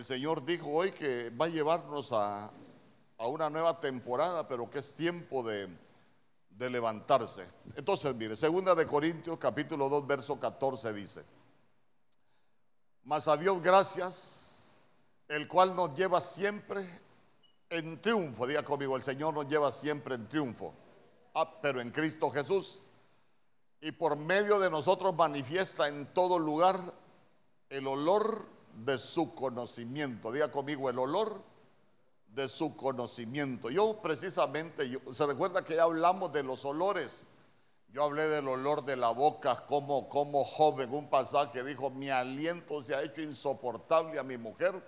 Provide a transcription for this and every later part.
El Señor dijo hoy que va a llevarnos a, a una nueva temporada, pero que es tiempo de, de levantarse. Entonces, mire, segunda de Corintios capítulo 2, verso 14 dice, mas a Dios gracias, el cual nos lleva siempre en triunfo. Diga conmigo, el Señor nos lleva siempre en triunfo. Ah, pero en Cristo Jesús. Y por medio de nosotros manifiesta en todo lugar el olor de su conocimiento. Diga conmigo, el olor de su conocimiento. Yo precisamente, se recuerda que ya hablamos de los olores. Yo hablé del olor de la boca como, como joven, un pasaje dijo, mi aliento se ha hecho insoportable a mi mujer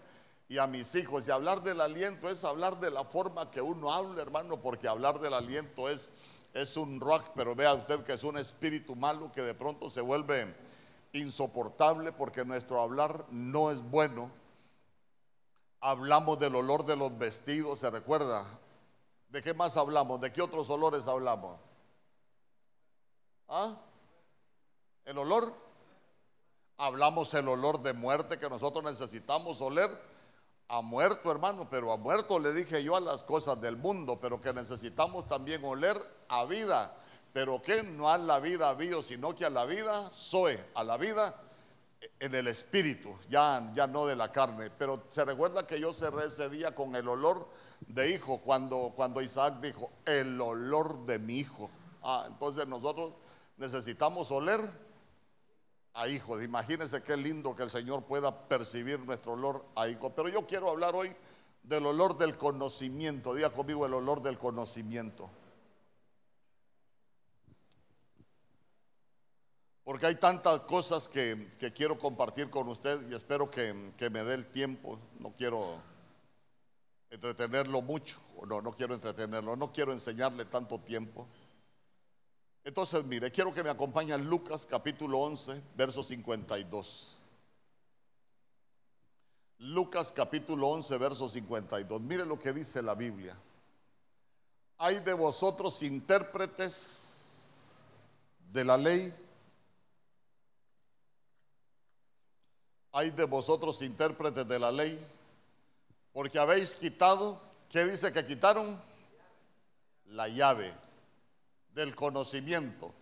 y a mis hijos. Y hablar del aliento es hablar de la forma que uno habla, hermano, porque hablar del aliento es, es un rock, pero vea usted que es un espíritu malo que de pronto se vuelve insoportable porque nuestro hablar no es bueno. Hablamos del olor de los vestidos, ¿se recuerda? ¿De qué más hablamos? ¿De qué otros olores hablamos? ¿Ah? ¿El olor? Hablamos el olor de muerte que nosotros necesitamos oler a muerto, hermano, pero a muerto le dije yo a las cosas del mundo, pero que necesitamos también oler a vida, pero que no a la vida vivo, sino que a la vida soy, a la vida en el espíritu, ya, ya no de la carne. Pero se recuerda que yo cerré ese día con el olor de hijo, cuando, cuando Isaac dijo, el olor de mi hijo. Ah, entonces nosotros necesitamos oler a hijos. Imagínense qué lindo que el Señor pueda percibir nuestro olor a hijos. Pero yo quiero hablar hoy del olor del conocimiento. Diga conmigo el olor del conocimiento. Porque hay tantas cosas que, quiero compartir con usted y espero que, que, me dé el tiempo. No quiero entretenerlo mucho, no, no quiero entretenerlo, no quiero enseñarle tanto tiempo. Entonces, mire, quiero que me acompañe Lucas capítulo 11, verso 52. Lucas capítulo 11, verso 52. Mire lo que dice la Biblia. Hay de vosotros intérpretes de la ley. Hay de vosotros intérpretes de la ley. Porque habéis quitado, ¿qué dice que quitaron? La llave del conocimiento.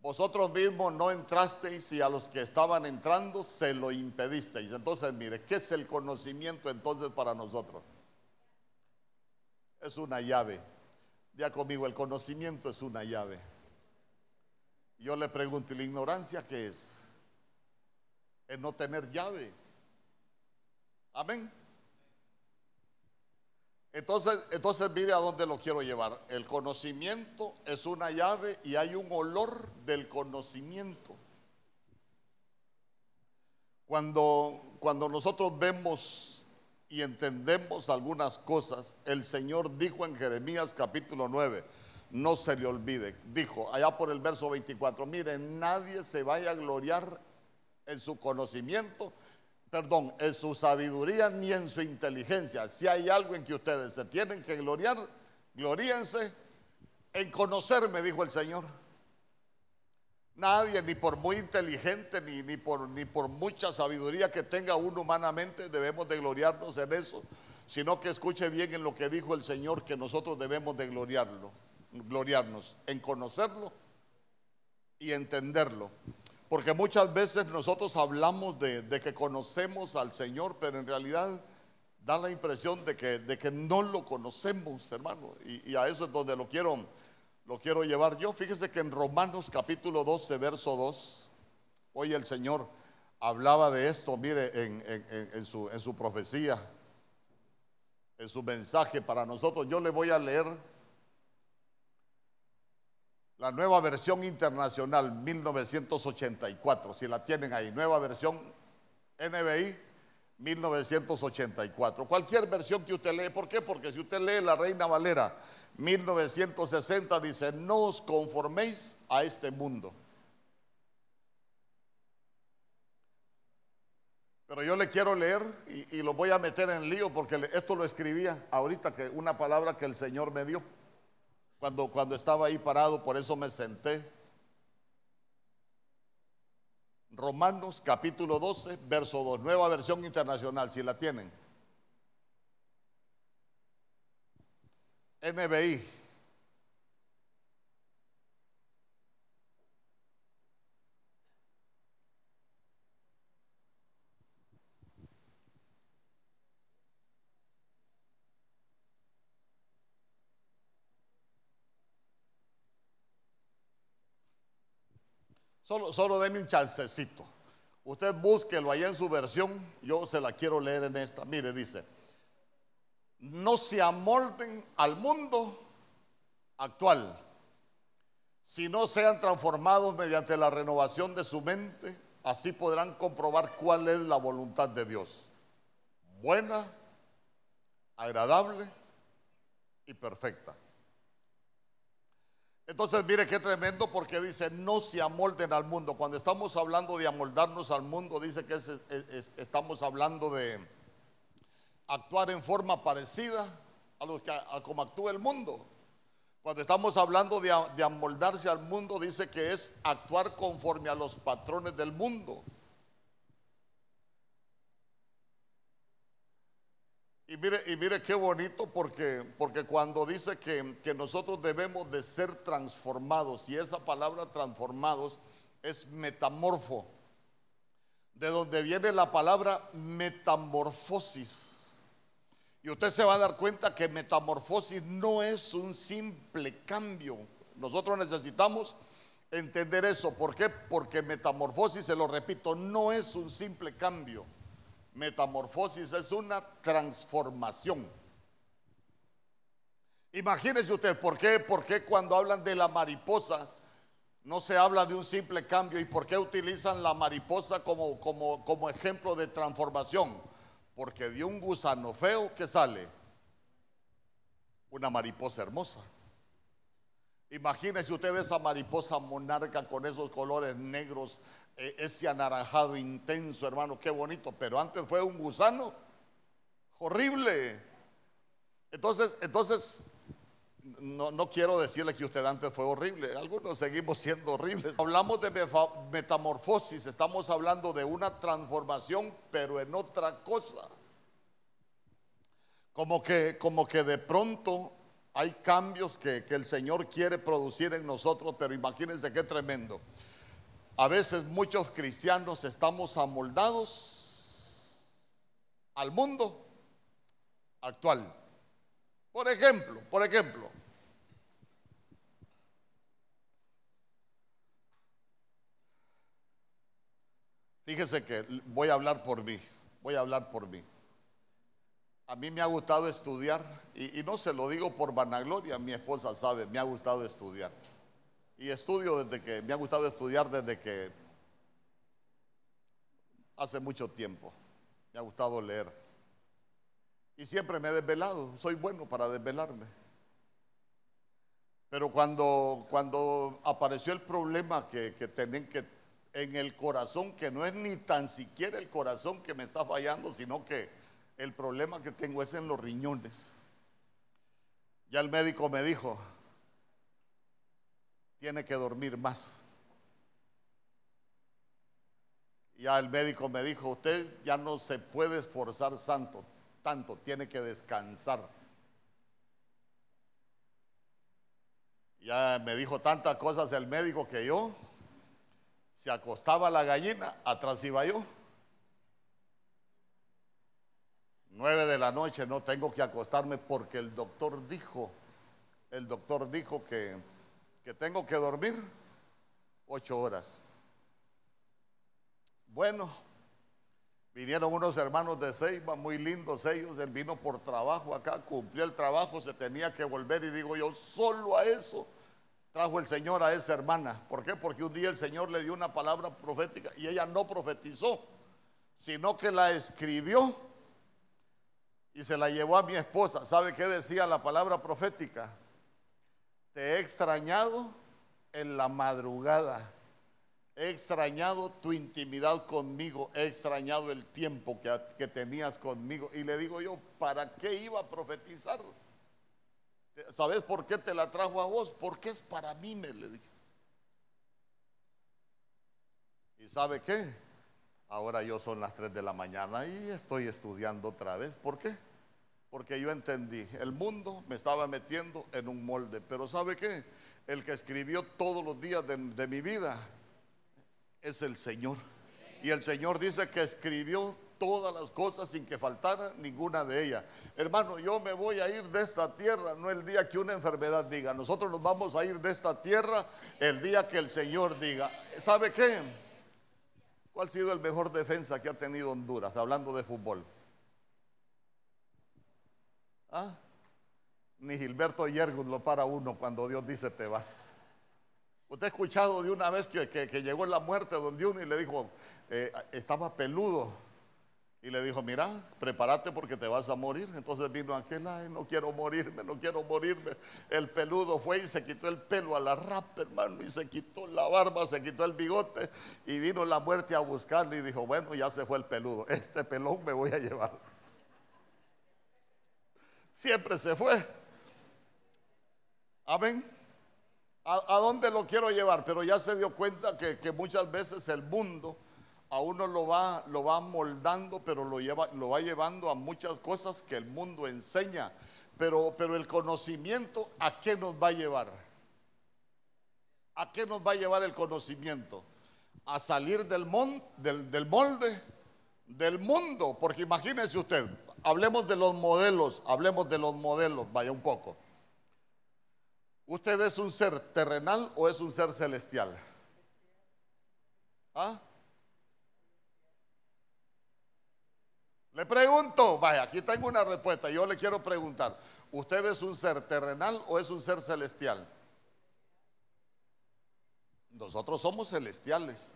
Vosotros mismos no entrasteis y a los que estaban entrando se lo impedisteis. Entonces, mire, ¿qué es el conocimiento entonces para nosotros? Es una llave. Ya conmigo, el conocimiento es una llave. Yo le pregunto, ¿y la ignorancia qué es? Es no tener llave. Amén. Entonces, entonces mire a dónde lo quiero llevar. El conocimiento es una llave y hay un olor del conocimiento. Cuando, cuando nosotros vemos y entendemos algunas cosas, el Señor dijo en Jeremías capítulo 9, no se le olvide, dijo allá por el verso 24, mire, nadie se vaya a gloriar en su conocimiento, perdón, en su sabiduría ni en su inteligencia. Si hay algo en que ustedes se tienen que gloriar, gloríense en conocerme, dijo el Señor. Nadie, ni por muy inteligente, ni, ni, por, ni por mucha sabiduría que tenga uno humanamente, debemos de gloriarnos en eso, sino que escuche bien en lo que dijo el Señor, que nosotros debemos de gloriarlo, gloriarnos en conocerlo y entenderlo. Porque muchas veces nosotros hablamos de, que conocemos al Señor, pero en realidad da la impresión de que, no lo conocemos, hermano. Y, a eso es donde lo quiero, llevar yo. Fíjese que en Romanos capítulo 12, verso 2, hoy el Señor hablaba de esto, mire, en su profecía, en su mensaje para nosotros. Yo le voy a leer la nueva versión internacional 1984, si la tienen ahí, nueva versión NBI 1984. Cualquier versión que usted lee, ¿por qué? Porque si usted lee la Reina Valera 1960 dice, no os conforméis a este mundo. Pero yo le quiero leer y, y, lo voy a meter en lío porque esto lo escribía ahorita que una palabra que el Señor me dio. Cuando, cuando estaba ahí parado, por eso me senté. Romanos capítulo 12, verso 2, nueva versión internacional, si la tienen. NBI. Solo, solo un chancecito. Usted búsquelo ahí en su versión. Yo se la quiero leer en esta. Mire, dice: No se amolden al mundo actual, sino sean transformados mediante la renovación de su mente. Así podrán comprobar cuál es la voluntad de Dios. Buena, agradable y perfecta. Entonces, mire qué tremendo porque dice, no se amolden al mundo. Cuando estamos hablando de amoldarnos al mundo, dice que estamos hablando de actuar en forma parecida a lo que como actúa el mundo. Cuando estamos hablando de, de amoldarse al mundo, dice que es actuar conforme a los patrones del mundo. Y mire, y mire qué bonito porque, porque cuando dice que, que, nosotros debemos de ser transformados, y esa palabra transformados es metamorfo, de donde viene la palabra metamorfosis. Y usted se va a dar cuenta que metamorfosis no es un simple cambio. Nosotros necesitamos entender eso. ¿Por qué? Porque metamorfosis, se lo repito, no es un simple cambio Metamorfosis es una transformación. Imagínese usted, ¿por qué, ¿por qué cuando hablan de la mariposa no se habla de un simple cambio? ¿Y por qué utilizan la mariposa como, como, como ejemplo de transformación? Porque de un gusano feo que sale una mariposa hermosa. Imagínese usted esa mariposa monarca con esos colores negros, ese anaranjado intenso, hermano, qué bonito, pero antes fue un gusano horrible. Entonces, entonces, no, no, quiero decirle que usted antes fue horrible, algunos seguimos siendo horribles. Hablamos de metamorfosis, estamos hablando de una transformación, pero en otra cosa. Como que, como que de pronto hay cambios que, que el Señor quiere producir en nosotros, pero imagínense qué tremendo. A veces muchos cristianos estamos amoldados al mundo actual. Por ejemplo, por ejemplo, fíjese que voy a hablar por mí, voy a hablar por mí. A mí me ha gustado estudiar, y, y no se lo digo por vanagloria, mi esposa sabe, me ha gustado estudiar. Y estudio desde que, me ha gustado estudiar desde que hace mucho tiempo. Me ha gustado leer. Y siempre me he desvelado. Soy bueno para desvelarme. Pero cuando, cuando apareció el problema que, que tienen que en el corazón, que no es ni tan siquiera el corazón que me está fallando, sino que el problema que tengo es en los riñones. Ya el médico me dijo, tiene que dormir más. Ya el médico me dijo, usted ya no se puede esforzar santo, tanto, tiene que descansar. Ya me dijo tantas cosas el médico que yo, se acostaba la gallina, atrás iba yo. Nueve de la noche no tengo que acostarme porque el doctor dijo, el doctor dijo que que tengo que dormir ocho horas. Bueno, vinieron unos hermanos de Ceiba, muy lindos ellos, él vino por trabajo acá, cumplió el trabajo, se tenía que volver y digo yo, solo a eso trajo el Señor a esa hermana. ¿Por qué? Porque un día el Señor le dio una palabra profética y ella no profetizó, sino que la escribió y se la llevó a mi esposa. ¿Sabe qué decía la palabra profética? Te he extrañado en la madrugada. He extrañado tu intimidad conmigo. He extrañado el tiempo que, que, tenías conmigo. Y le digo yo, ¿para qué iba a profetizar? ¿Sabes por qué te la trajo a vos? Porque es para mí, me le dije. ¿Y sabe qué? Ahora yo son las 3 de la mañana y estoy estudiando otra vez. ¿Por qué? Porque yo entendí, el mundo me estaba metiendo en un molde, pero ¿sabe qué? El que escribió todos los días de, de mi vida es el Señor. Y el Señor dice que escribió todas las cosas sin que faltara ninguna de ellas. Hermano, yo me voy a ir de esta tierra, no el día que una enfermedad diga. Nosotros nos vamos a ir de esta tierra el día que el Señor diga. ¿Sabe qué? ¿Cuál ha sido el mejor defensa que ha tenido Honduras, hablando de fútbol? ¿Ah? Ni Gilberto Yergus lo para uno cuando Dios dice te vas. Usted ha escuchado de una vez que, que, llegó la muerte donde uno y le dijo, eh, estaba peludo. Y le dijo, mira, prepárate porque te vas a morir. Entonces vino aquel, ay, no quiero morirme, no quiero morirme. El peludo fue y se quitó el pelo a la rapa, hermano, y se quitó la barba, se quitó el bigote. Y vino la muerte a buscarle y dijo, bueno, ya se fue el peludo. Este pelón me voy a llevar. Siempre se fue. Amén. ¿A, dónde lo quiero llevar? Pero ya se dio cuenta que, muchas veces el mundo a uno lo va, lo va moldando, pero lo, va llevando a muchas cosas que el mundo enseña. Pero, el conocimiento, ¿a qué nos va a llevar? ¿A qué nos va a llevar el conocimiento? A salir del, del, del molde del mundo. Porque imagínese usted, hablemos de los modelos, hablemos de los modelos, vaya un poco. ¿Usted es un ser terrenal o es un ser celestial? ¿Ah? Le pregunto, vaya, aquí tengo una respuesta, yo le quiero preguntar, ¿usted es un ser terrenal o es un ser celestial? Nosotros somos celestiales.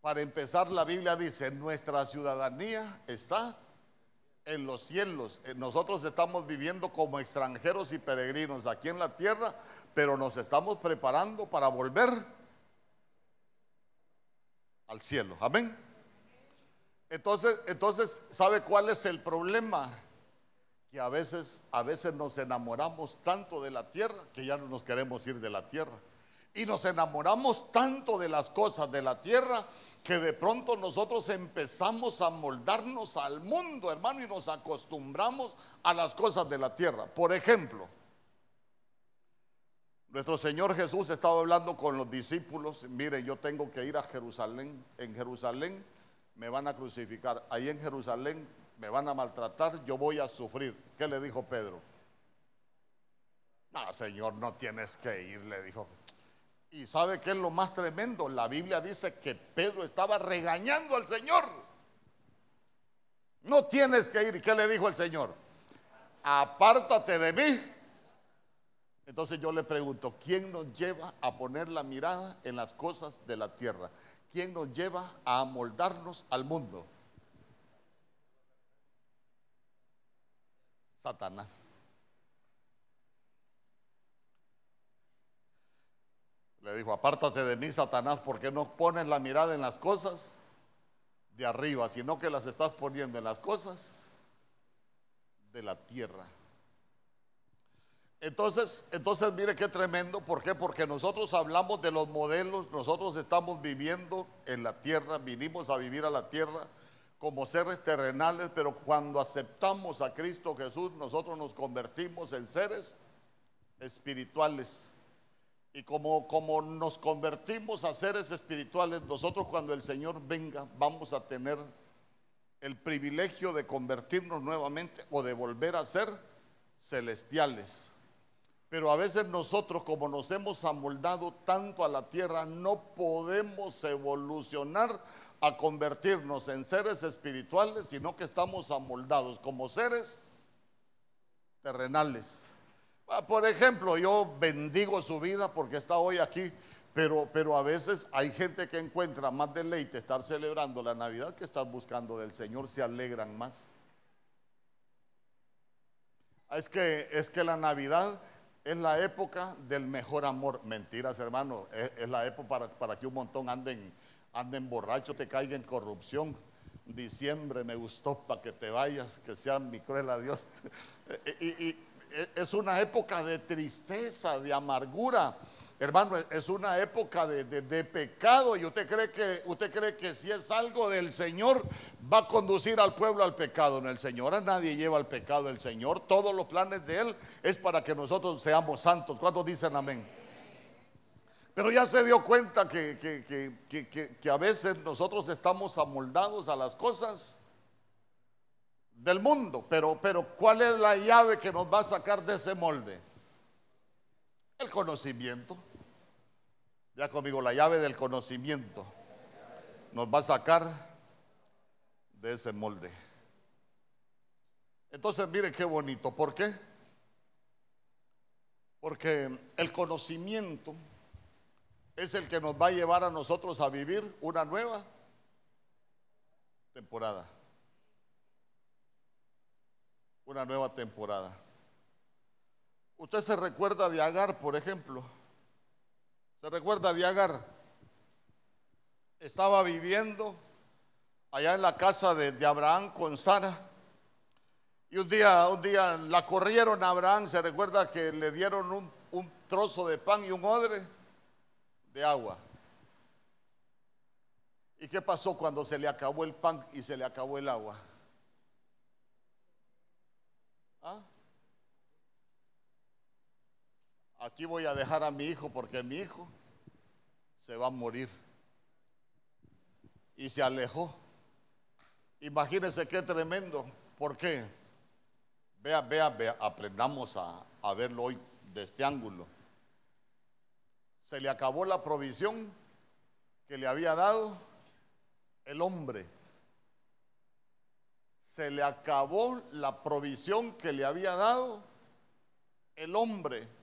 Para empezar, la Biblia dice, nuestra ciudadanía está en los cielos. Eh, nosotros estamos viviendo como extranjeros y peregrinos aquí en la tierra, pero nos estamos preparando para volver al cielo. Amén. Entonces, entonces, ¿sabe cuál es el problema? Que a veces, a veces nos enamoramos tanto de la tierra que ya no nos queremos ir de la tierra. Y nos enamoramos tanto de las cosas de la tierra que de pronto nosotros empezamos a moldarnos al mundo, hermano, y nos acostumbramos a las cosas de la tierra. Por ejemplo, nuestro Señor Jesús estaba hablando con los discípulos, mire, yo tengo que ir a Jerusalén, en Jerusalén me van a crucificar, ahí en Jerusalén me van a maltratar, yo voy a sufrir. ¿Qué le dijo Pedro? No, Señor, no tienes que ir, le dijo. Y sabe qué es lo más tremendo? La Biblia dice que Pedro estaba regañando al Señor. No tienes que ir. ¿Qué le dijo el Señor? Apártate de mí. Entonces yo le pregunto, ¿quién nos lleva a poner la mirada en las cosas de la tierra? ¿Quién nos lleva a amoldarnos al mundo? Satanás. Le dijo, apártate de mí, Satanás, porque no pones la mirada en las cosas de arriba, sino que las estás poniendo en las cosas de la tierra. Entonces, entonces mire qué tremendo, ¿por qué? Porque nosotros hablamos de los modelos, nosotros estamos viviendo en la tierra, vinimos a vivir a la tierra como seres terrenales, pero cuando aceptamos a Cristo Jesús, nosotros nos convertimos en seres espirituales. Y como, como nos convertimos a seres espirituales, nosotros cuando el Señor venga vamos a tener el privilegio de convertirnos nuevamente o de volver a ser celestiales. Pero a veces nosotros, como nos hemos amoldado tanto a la tierra, no podemos evolucionar a convertirnos en seres espirituales, sino que estamos amoldados como seres terrenales. Ah, por ejemplo, yo bendigo su vida porque está hoy aquí, pero, pero a veces hay gente que encuentra más deleite estar celebrando la Navidad que estar buscando del Señor, se alegran más. Es que, es que la Navidad es la época del mejor amor. Mentiras, hermano, es, la época para, para, que un montón anden, anden borrachos, te caigan en corrupción. Diciembre me gustó para que te vayas, que sea mi cruel adiós. y, y, es una época de tristeza, de amargura. Hermano, es una época de, pecado y usted cree, que, usted cree que si es algo del Señor va a conducir al pueblo al pecado. En el Señor a nadie lleva al pecado del Señor. Todos los planes de Él es para que nosotros seamos santos. ¿Cuántos dicen amén? Pero ya se dio cuenta que, que, a veces nosotros estamos amoldados a las cosas del mundo. Pero, pero ¿cuál es la llave que nos va a sacar de ese molde? El conocimiento. Ya conmigo, la llave del conocimiento nos va a sacar de ese molde. Entonces, mire qué bonito. ¿Por qué? Porque el conocimiento es el que nos va a llevar a nosotros a vivir una nueva temporada. Una nueva temporada. Usted se recuerda de Agar, por ejemplo. ¿Se recuerda de Agar? Estaba viviendo allá en la casa de, Abraham con Sara. Y un día, un día la corrieron a Abraham. Se recuerda que le dieron un, un trozo de pan y un odre de agua. ¿Y qué pasó cuando se le acabó el pan y se le acabó el agua? ¿Ah? Aquí voy a dejar a mi hijo porque mi hijo se va a morir. Y se alejó. Imagínense qué tremendo. ¿Por qué? Vea, vea, vea, aprendamos a, a verlo hoy de este ángulo. Se le acabó la provisión que le había dado el hombre. Se le acabó la provisión que le había dado el hombre.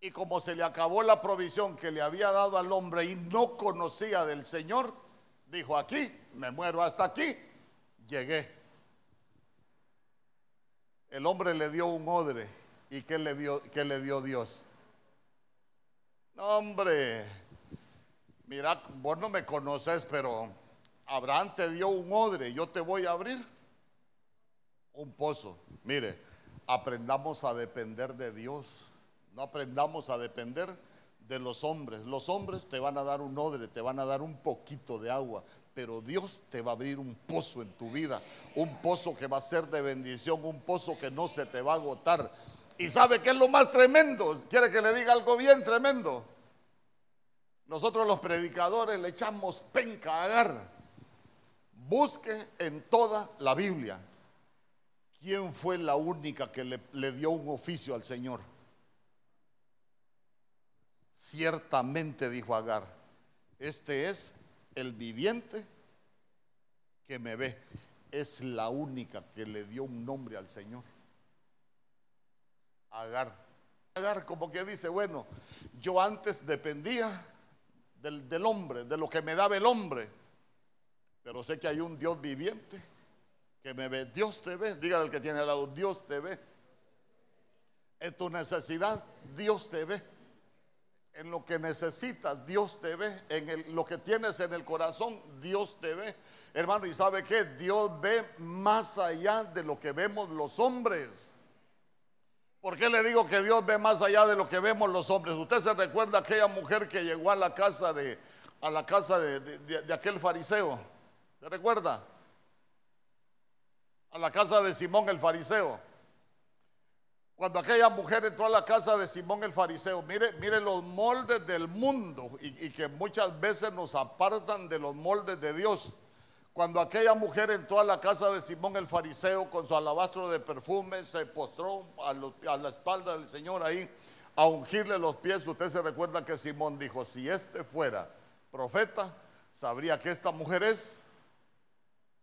Y como se le acabó la provisión que le había dado al hombre y no conocía del Señor, dijo, aquí, me muero hasta aquí, llegué. El hombre le dio un odre. ¿Y qué le dio, qué le dio Dios? No, hombre, mira, vos no me conoces, pero Abraham te dio un odre, yo te voy a abrir un pozo. Mire, aprendamos a depender de Dios. No aprendamos a depender de los hombres. Los hombres te van a dar un odre, te van a dar un poquito de agua, pero Dios te va a abrir un pozo en tu vida, un pozo que va a ser de bendición, un pozo que no se te va a agotar. ¿Y sabe qué es lo más tremendo? ¿Quiere que le diga algo bien tremendo? Nosotros los predicadores le echamos penca a agar. Busque en toda la Biblia quién fue la única que le, le dio un oficio al Señor. Ciertamente, dijo Agar, este es el viviente que me ve. Es la única que le dio un nombre al Señor. Agar. Agar como que dice, bueno, yo antes dependía del, del hombre, de lo que me daba el hombre, pero sé que hay un Dios viviente que me ve. Dios te ve, dígale al que tiene al lado, Dios te ve. En tu necesidad, Dios te ve en lo que necesitas, Dios te ve. En lo que tienes en el corazón, Dios te ve. Hermano, ¿y sabe qué? Dios ve más allá de lo que vemos los hombres. ¿Por qué le digo que Dios ve más allá de lo que vemos los hombres? Usted se recuerda aquella mujer que llegó a la casa de, a la casa de aquel fariseo. ¿Se recuerda? A la casa de Simón el fariseo. Cuando aquella mujer entró a la casa de Simón el fariseo, mire, mire los moldes del mundo y, que muchas veces nos apartan de los moldes de Dios. Cuando aquella mujer entró a la casa de Simón el fariseo con su alabastro de perfume, se postró a, a la espalda del Señor ahí a ungirle los pies. Usted se recuerda que Simón dijo, si este fuera profeta, sabría que esta mujer es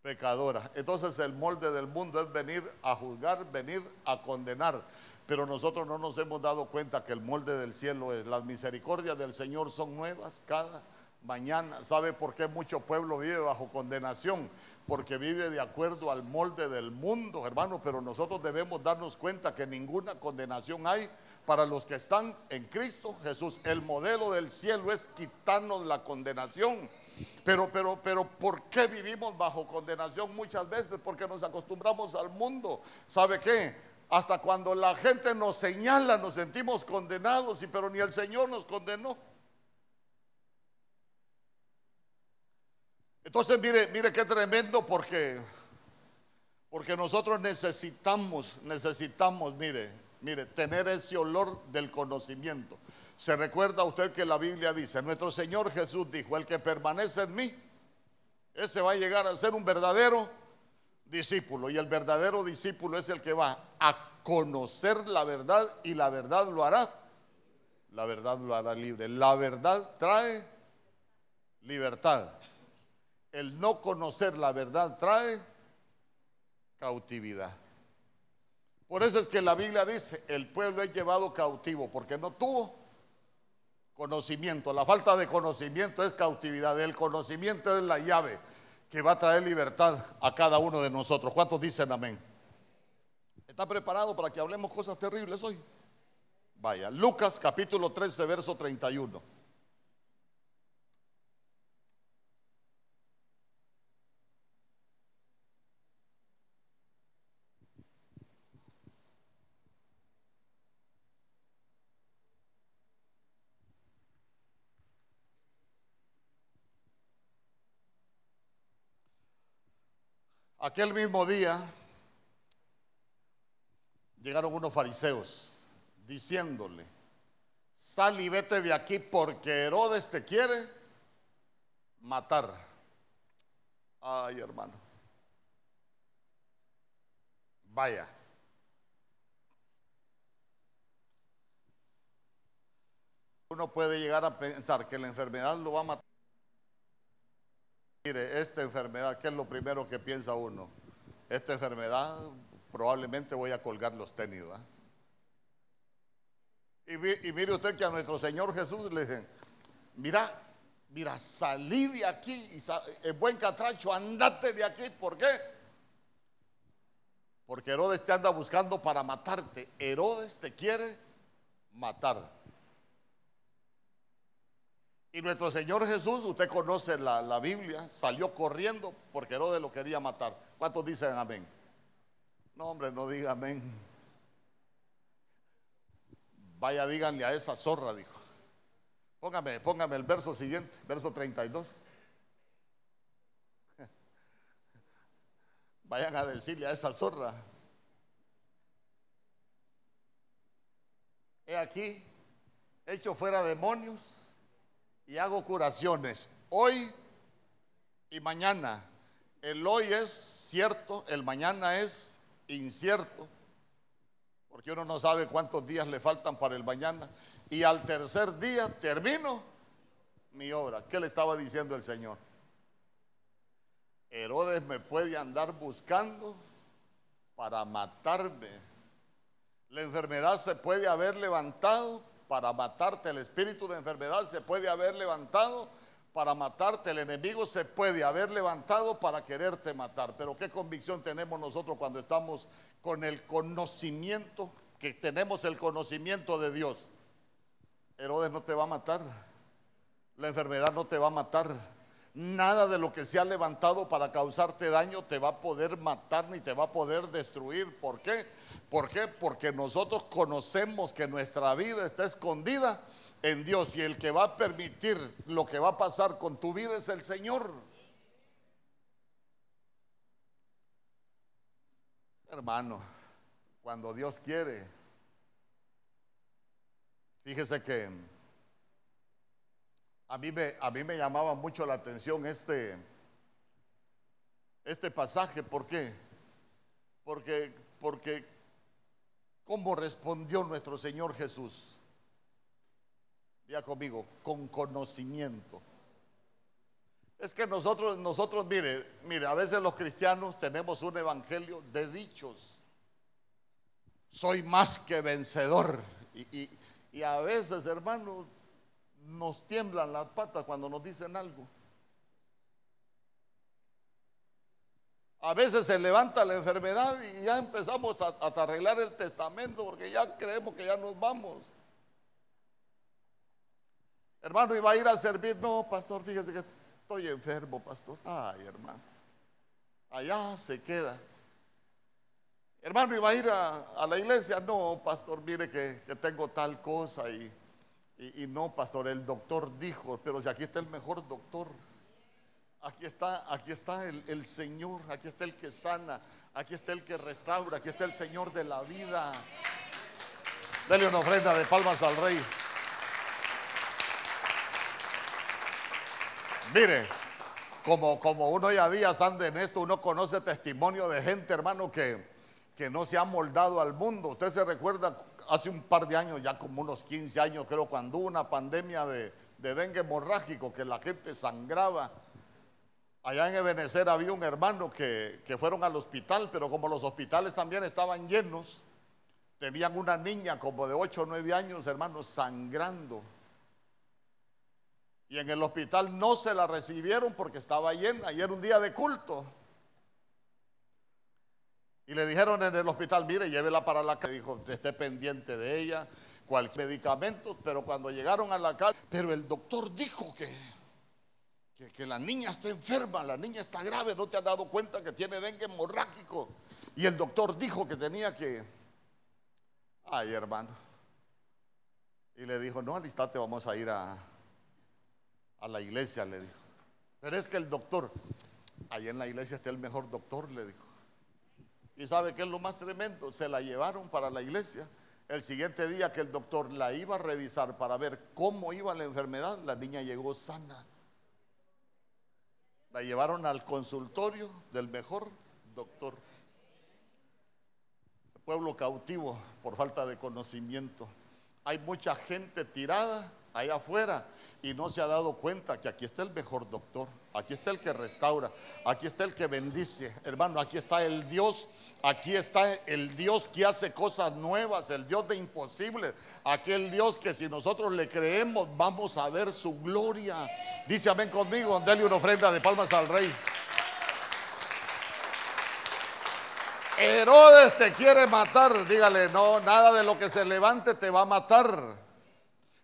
pecadora. Entonces el molde del mundo es venir a juzgar, venir a condenar. Pero nosotros no nos hemos dado cuenta que el molde del cielo es, las misericordias del Señor son nuevas cada mañana. ¿Sabe por qué mucho pueblo vive bajo condenación? Porque vive de acuerdo al molde del mundo, hermano. Pero nosotros debemos darnos cuenta que ninguna condenación hay para los que están en Cristo Jesús. El modelo del cielo es quitarnos la condenación. Pero, pero, pero, ¿por qué vivimos bajo condenación muchas veces? Porque nos acostumbramos al mundo. ¿Sabe qué? hasta cuando la gente nos señala, nos sentimos condenados, y pero ni el Señor nos condenó. Entonces, mire, mire qué tremendo porque porque nosotros necesitamos, necesitamos, mire, mire, tener ese olor del conocimiento. Se recuerda usted que la Biblia dice, nuestro Señor Jesús dijo, el que permanece en mí, ese va a llegar a ser un verdadero discípulo. Y el verdadero discípulo es el que va a conocer la verdad y la verdad lo hará. La verdad lo hará libre. La verdad trae libertad. El no conocer la verdad trae cautividad. Por eso es que la Biblia dice, el pueblo es llevado cautivo porque no tuvo conocimiento. La falta de conocimiento es cautividad. El conocimiento es la llave que va a traer libertad a cada uno de nosotros. ¿Cuántos dicen amén? ¿Está preparado para que hablemos cosas terribles hoy? Vaya, Lucas capítulo 13, verso 31. Aquel mismo día llegaron unos fariseos diciéndole, sal y vete de aquí porque Herodes te quiere matar. Ay, hermano. Vaya. Uno puede llegar a pensar que la enfermedad lo va a matar. Mire, esta enfermedad, ¿qué es lo primero que piensa uno? Esta enfermedad probablemente voy a colgar los tenis. Y, y, mire usted que a nuestro Señor Jesús le dicen, mira, mira, salí de aquí, y el buen catracho, andate de aquí. ¿Por qué? Porque Herodes te anda buscando para matarte. Herodes te quiere matar. Y nuestro Señor Jesús, usted conoce la, Biblia, salió corriendo porque Herodes lo quería matar. ¿Cuántos dicen amén? No, hombre, no diga amén. Vaya, díganle a esa zorra, dijo. Póngame, póngame el verso siguiente, verso 32. Vayan a decirle a esa zorra. He aquí, hecho fuera demonios y hago curaciones hoy y mañana. El hoy es cierto, el mañana es incierto, porque uno no sabe cuántos días le faltan para el mañana. Y al tercer día termino mi obra. ¿Qué le estaba diciendo el Señor? Herodes me puede andar buscando para matarme. La enfermedad se puede haber levantado para matarte. El espíritu de enfermedad se puede haber levantado para matarte. El enemigo se puede haber levantado para quererte matar. Pero qué convicción tenemos nosotros cuando estamos con el conocimiento, que tenemos el conocimiento de Dios. Herodes no te va a matar. La enfermedad no te va a matar. Nada de lo que se ha levantado para causarte daño te va a poder matar ni te va a poder destruir. ¿Por qué? ¿Por qué? Porque nosotros conocemos que nuestra vida está escondida en Dios y el que va a permitir lo que va a pasar con tu vida es el Señor. Hermano, cuando Dios quiere, fíjese que a mí me, a mí me llamaba mucho la atención este, este pasaje. ¿Por qué? Porque, porque ¿cómo respondió nuestro Señor Jesús? Ya conmigo, con conocimiento. Es que nosotros, nosotros, mire, mire, a veces los cristianos tenemos un evangelio de dichos. Soy más que vencedor. Y, y a veces, hermanos, nos tiemblan las patas cuando nos dicen algo. A veces se levanta la enfermedad y ya empezamos a, arreglar el testamento porque ya creemos que ya nos vamos. Hermano, iba a ir a servir. No, pastor, fíjese que estoy enfermo, pastor. Ay, hermano. Allá se queda. Hermano, ¿iba a ir a, la iglesia? No, pastor, mire que, tengo tal cosa y, y, no, pastor, el doctor dijo, pero si aquí está el mejor doctor. Aquí está, aquí está el, el, Señor, aquí está el que sana, aquí está el que restaura, aquí está el Señor de la vida. Dele una ofrenda de palmas al Rey. Mire, como, como uno ya días anda en esto, uno conoce testimonio de gente, hermano, que, que no se ha moldado al mundo. Usted se recuerda hace un par de años, ya como unos 15 años creo, cuando hubo una pandemia de, de dengue hemorrágico, que la gente sangraba. Allá en Ebenezer había un hermano que, que fueron al hospital, pero como los hospitales también estaban llenos, tenían una niña como de 8 o 9 años, hermano, sangrando. Y en el hospital no se la recibieron porque estaba llena y era un día de culto. Y le dijeron en el hospital, mire, llévela para la casa. Dijo, esté pendiente de ella, cualquier medicamento. Pero cuando llegaron a la casa, pero el doctor dijo que, que, la niña está enferma, la niña está grave, no te has dado cuenta que tiene dengue hemorrágico. Y el doctor dijo que tenía que... Ay, hermano. Y le dijo, no, al instante vamos a ir a, a la iglesia, le dijo. Pero es que el doctor, ahí en la iglesia está el mejor doctor, le dijo. Y sabe que es lo más tremendo, se la llevaron para la iglesia. El siguiente día que el doctor la iba a revisar para ver cómo iba la enfermedad, la niña llegó sana. La llevaron al consultorio del mejor doctor. pueblo cautivo por falta de conocimiento. Hay mucha gente tirada allá afuera y no se ha dado cuenta que aquí está el mejor doctor, aquí está el que restaura, aquí está el que bendice, hermano, aquí está el Dios Aquí está el Dios que hace cosas nuevas, el Dios de imposibles, aquel Dios que si nosotros le creemos vamos a ver su gloria. Dice amén conmigo, dale una ofrenda de palmas al rey. Herodes te quiere matar, dígale, no, nada de lo que se levante te va a matar.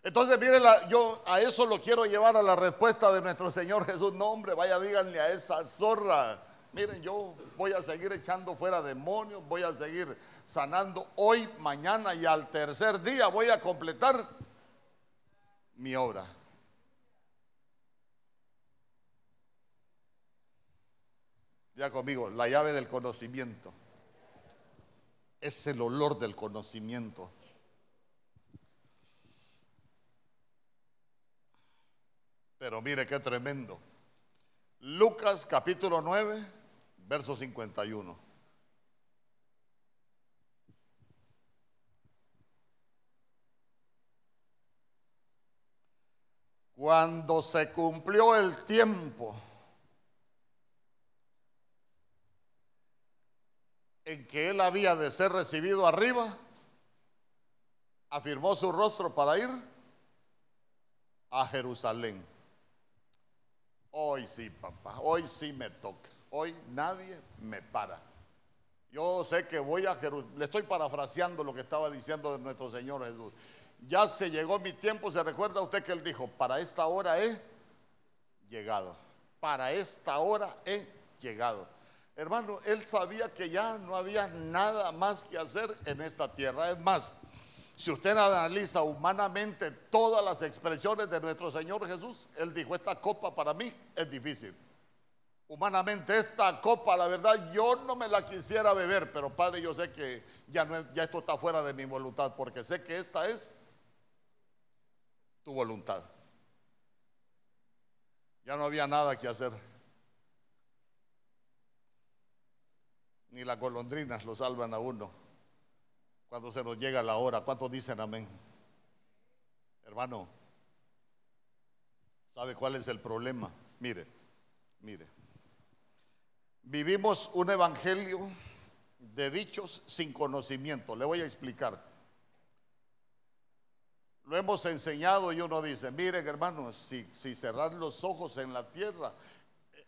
Entonces, mire, yo a eso lo quiero llevar a la respuesta de nuestro Señor Jesús. No, hombre, vaya, díganle a esa zorra miren, yo voy a seguir echando fuera demonios, voy a seguir sanando hoy, mañana y al tercer día voy a completar mi obra. Ya conmigo, la llave del conocimiento. Es el olor del conocimiento. Pero mire qué tremendo. Lucas capítulo 9 verso 51. Cuando se cumplió el tiempo en que él había de ser recibido arriba, afirmó su rostro para ir a Jerusalén. Hoy sí, papá, hoy sí me toca. Hoy nadie me para. Yo sé que voy a Jerusalén. Le estoy parafraseando lo que estaba diciendo de nuestro Señor Jesús. Ya se llegó mi tiempo. ¿Se recuerda usted que él dijo? Para esta hora he llegado. Para esta hora he llegado. Hermano, él sabía que ya no había nada más que hacer en esta tierra. Es más, si usted analiza humanamente todas las expresiones de nuestro Señor Jesús, él dijo, esta copa para mí es difícil. Humanamente esta copa, la verdad, yo no me la quisiera beber, pero Padre, yo sé que ya, esto está fuera de mi voluntad, porque sé que esta es tu voluntad. Ya no había nada que hacer. Ni las golondrinas lo salvan a uno cuando se nos llega la hora. ¿Cuántos dicen amén? Hermano, ¿sabe cuál es el problema? Mire, mire. Vivimos un evangelio de dichos sin conocimiento. Le voy a explicar. Lo hemos enseñado y uno dice, miren hermanos, si, si cerrar los ojos en la tierra,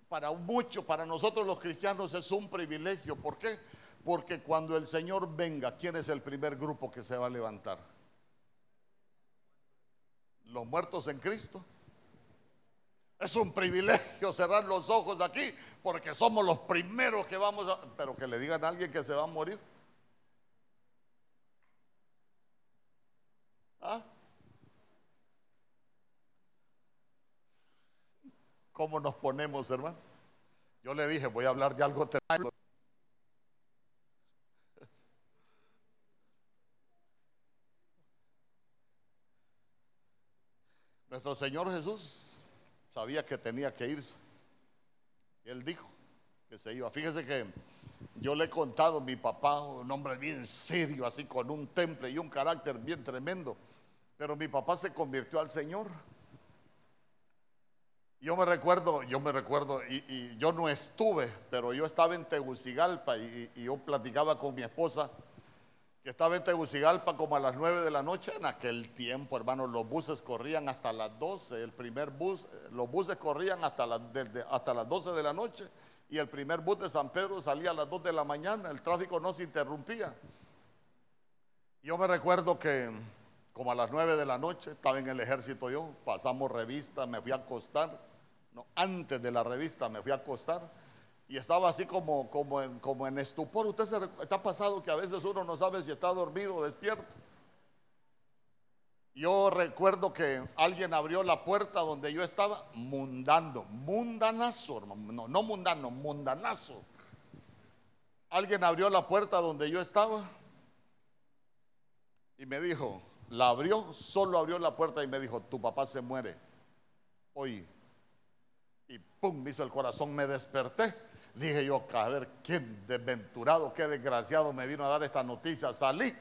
para mucho, para nosotros los cristianos es un privilegio. ¿Por qué? Porque cuando el Señor venga, ¿quién es el primer grupo que se va a levantar? Los muertos en Cristo. Es un privilegio cerrar los ojos aquí porque somos los primeros que vamos a... Pero que le digan a alguien que se va a morir. ¿Ah? ¿Cómo nos ponemos, hermano? Yo le dije, voy a hablar de algo tremendo. Nuestro Señor Jesús sabía que tenía que irse. Él dijo que se iba. Fíjese que yo le he contado a mi papá, un hombre bien serio, así con un temple y un carácter bien tremendo. Pero mi papá se convirtió al Señor. Yo me recuerdo, yo me recuerdo, y, yo no estuve, pero yo estaba en Tegucigalpa y, y yo platicaba con mi esposa que estaba en Tegucigalpa como a las 9 de la noche. En aquel tiempo, hermano, los buses corrían hasta las 12. El primer bus, los buses corrían hasta, hasta las 12 de la noche. Y el primer bus de San Pedro salía a las 2 de la mañana. El tráfico no se interrumpía. Yo me recuerdo que como a las 9 de la noche estaba en el ejército yo. Pasamos revista, me fui a acostar. No, antes de la revista me fui a acostar y estaba así como, como, en, como en estupor. Usted se está pasado que a veces uno no sabe si está dormido o despierto. Yo recuerdo que alguien abrió la puerta donde yo estaba, mundando, mundanazo, no, no mundano, mundanazo. Alguien abrió la puerta donde yo estaba y me dijo, la abrió, solo abrió la puerta y me dijo, tu papá se muere hoy. Y pum, me hizo el corazón, me desperté Dije yo, a ver, qué desventurado, qué desgraciado me vino a dar esta noticia. Salí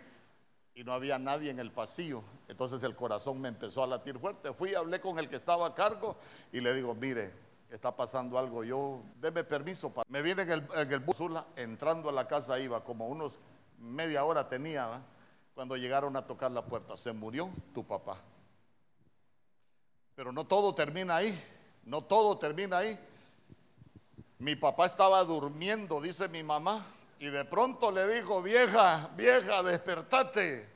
y no había nadie en el pasillo. Entonces el corazón me empezó a latir fuerte. Fui, hablé con el que estaba a cargo y le digo, mire, está pasando algo. Yo, deme permiso. Me viene en el, en el bus, entrando a la casa iba, como unos media hora tenía, cuando llegaron a tocar la puerta. Se murió tu papá. Pero no todo termina ahí. No todo termina ahí. Mi papá estaba durmiendo, dice mi mamá, y de pronto le dijo, vieja, vieja, despertate.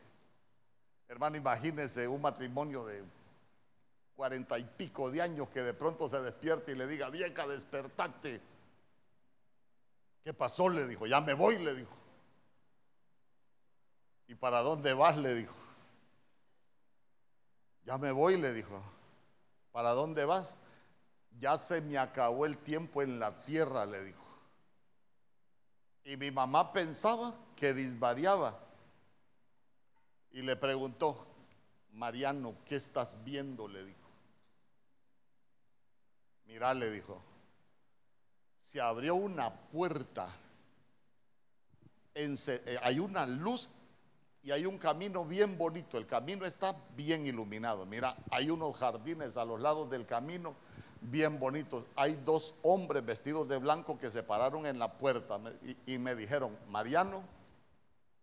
Hermano, imagínese un matrimonio de cuarenta y pico de años que de pronto se despierte y le diga, vieja, despertate. ¿Qué pasó? Le dijo, ya me voy, le dijo. ¿Y para dónde vas? Le dijo. Ya me voy, le dijo. ¿Para dónde vas? Ya se me acabó el tiempo en la tierra, le dijo. Y mi mamá pensaba que disvariaba. Y le preguntó, Mariano, ¿qué estás viendo? Le dijo. Mira, le dijo, se abrió una puerta, eh, hay una luz y hay un camino bien bonito. El camino está bien iluminado. Mira, hay unos jardines a los lados del camino bien bonitos. Hay dos hombres vestidos de blanco que se pararon en la puerta y, me dijeron, Mariano,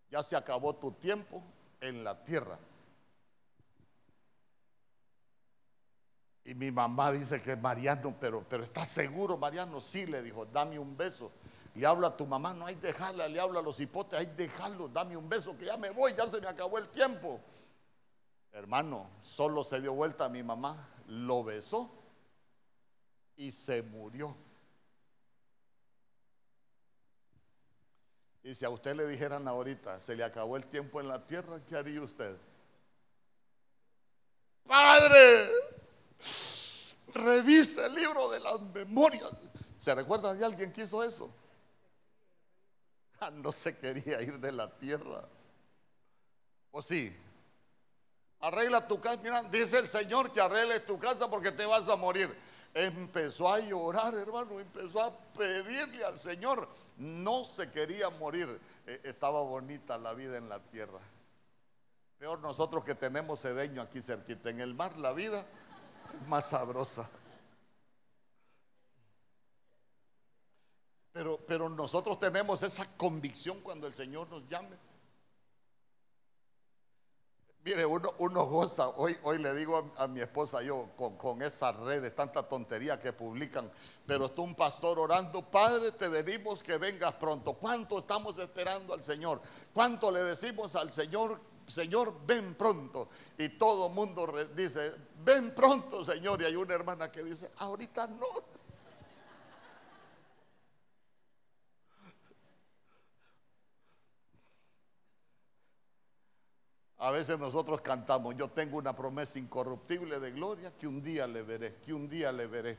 ya se acabó tu tiempo en la tierra. Y mi mamá dice que Mariano, pero, pero ¿estás seguro, Mariano? Sí, le dijo, dame un beso. Le hablo a tu mamá, no hay dejarla, le hablo a los hipotes, hay dejarlo, dame un beso, que ya me voy, ya se me acabó el tiempo. Hermano, solo se dio vuelta a mi mamá, lo besó y se murió. Y si a usted le dijeran ahorita, se le acabó el tiempo en la tierra, ¿qué haría usted? Padre, revise el libro de las memorias. ¿Se recuerda de alguien que hizo eso? Ah, no se quería ir de la tierra. ¿O sí? Arregla tu casa. Mira, dice el Señor que arregle tu casa porque te vas a morir empezó a llorar, hermano, empezó a pedirle al Señor. No se quería morir. Eh, estaba bonita la vida en la tierra. Peor nosotros que tenemos sedeño aquí cerquita. En el mar la vida es más sabrosa. Pero, pero nosotros tenemos esa convicción cuando el Señor nos llame. Mire, uno, uno goza, hoy, hoy le digo a, mi esposa yo, con, esas redes, tanta tontería que publican, pero está un pastor orando, Padre, te pedimos que vengas pronto. ¿Cuánto estamos esperando al Señor? ¿Cuánto le decimos al Señor, Señor, ven pronto? Y todo mundo dice, ven pronto, Señor. Y hay una hermana que dice, ahorita no. A veces nosotros cantamos, yo tengo una promesa incorruptible de gloria que un día le veré, que un día le veré.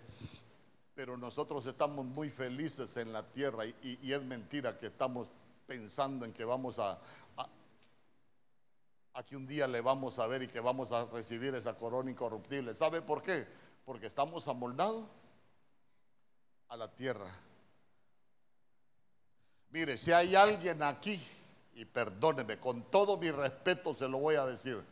Pero nosotros estamos muy felices en la tierra y, es mentira que estamos pensando en que vamos a, a, a, que un día le vamos a ver y que vamos a recibir esa corona incorruptible. ¿Sabe por qué? Porque estamos amoldados a la tierra. Mire, si hay alguien aquí y perdóneme, con todo mi respeto se lo voy a decir.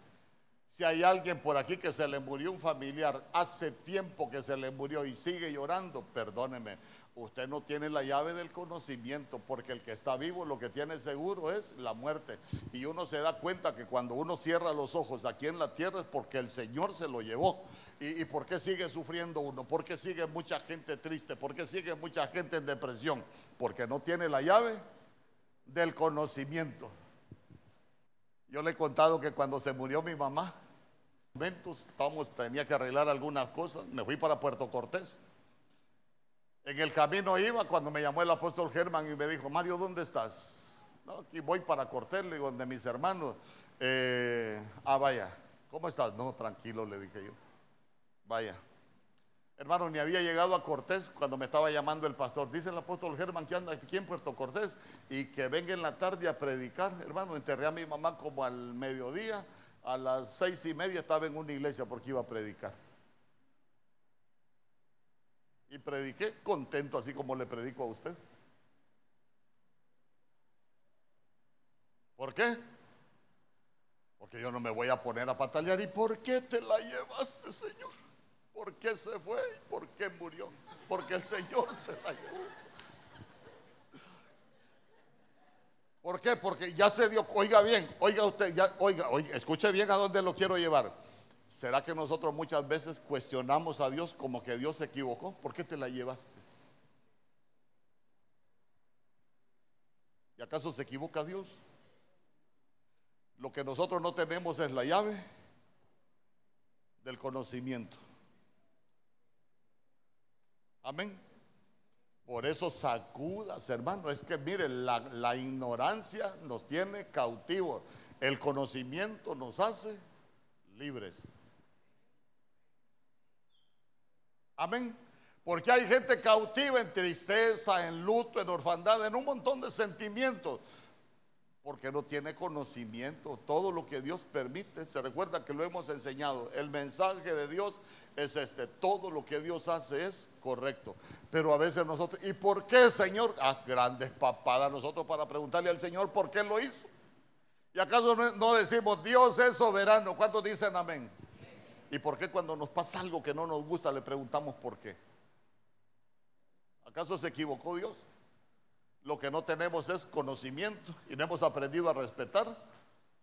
Si hay alguien por aquí que se le murió un familiar, hace tiempo que se le murió y sigue llorando, perdóneme, usted no tiene la llave del conocimiento, porque el que está vivo lo que tiene seguro es la muerte. Y uno se da cuenta que cuando uno cierra los ojos aquí en la tierra es porque el Señor se lo llevó. ¿Y, por qué sigue sufriendo uno? ¿Por qué sigue mucha gente triste? ¿Por qué sigue mucha gente en depresión? Porque no tiene la llave del conocimiento. Yo le he contado que cuando se murió mi mamá, estábamos, tenía que arreglar algunas cosas, me fui para Puerto Cortés. En el camino iba cuando me llamó el apóstol Germán y me dijo, Mario, ¿dónde estás? No, aquí voy para Cortés, le digo, donde mis hermanos. Eh, ah, vaya, ¿cómo estás? No, tranquilo, le dije yo. Vaya, Hermano, ni había llegado a Cortés cuando me estaba llamando el pastor. Dice el apóstol Germán que anda aquí en Puerto Cortés y que venga en la tarde a predicar. Hermano, enterré a mi mamá como al mediodía. A las seis y media estaba en una iglesia porque iba a predicar. Y prediqué contento, así como le predico a usted. ¿Por qué? Porque yo no me voy a poner a patalear. ¿Y por qué te la llevaste, Señor? ¿Por qué se fue? ¿Por qué murió? Porque el Señor se la llevó. ¿Por qué? Porque ya se dio, oiga bien, oiga usted, oiga, oiga, escuche bien a dónde lo quiero llevar. ¿Será que nosotros muchas veces cuestionamos a Dios como que Dios se equivocó? ¿Por qué te la llevaste? ¿Y acaso se equivoca Dios? Lo que nosotros no tenemos es la llave del conocimiento. Amén. Por eso sacudas, hermano. Es que mire, la, ignorancia nos tiene cautivos. El conocimiento nos hace libres. Amén. Porque hay gente cautiva en tristeza, en luto, en orfandad, en un montón de sentimientos porque no tiene conocimiento. Todo lo que Dios permite, se recuerda que lo hemos enseñado. El mensaje de Dios es este, todo lo que Dios hace es correcto. Pero a veces nosotros, ¿y por qué, Señor? Ah, grandes papadas nosotros para preguntarle al Señor por qué lo hizo. ¿Y acaso no, decimos, Dios es soberano? ¿Cuántos dicen amén? ¿Y por qué cuando nos pasa algo que no nos gusta le preguntamos por qué? ¿Acaso se equivocó Dios? Lo que no tenemos es conocimiento y no hemos aprendido a respetar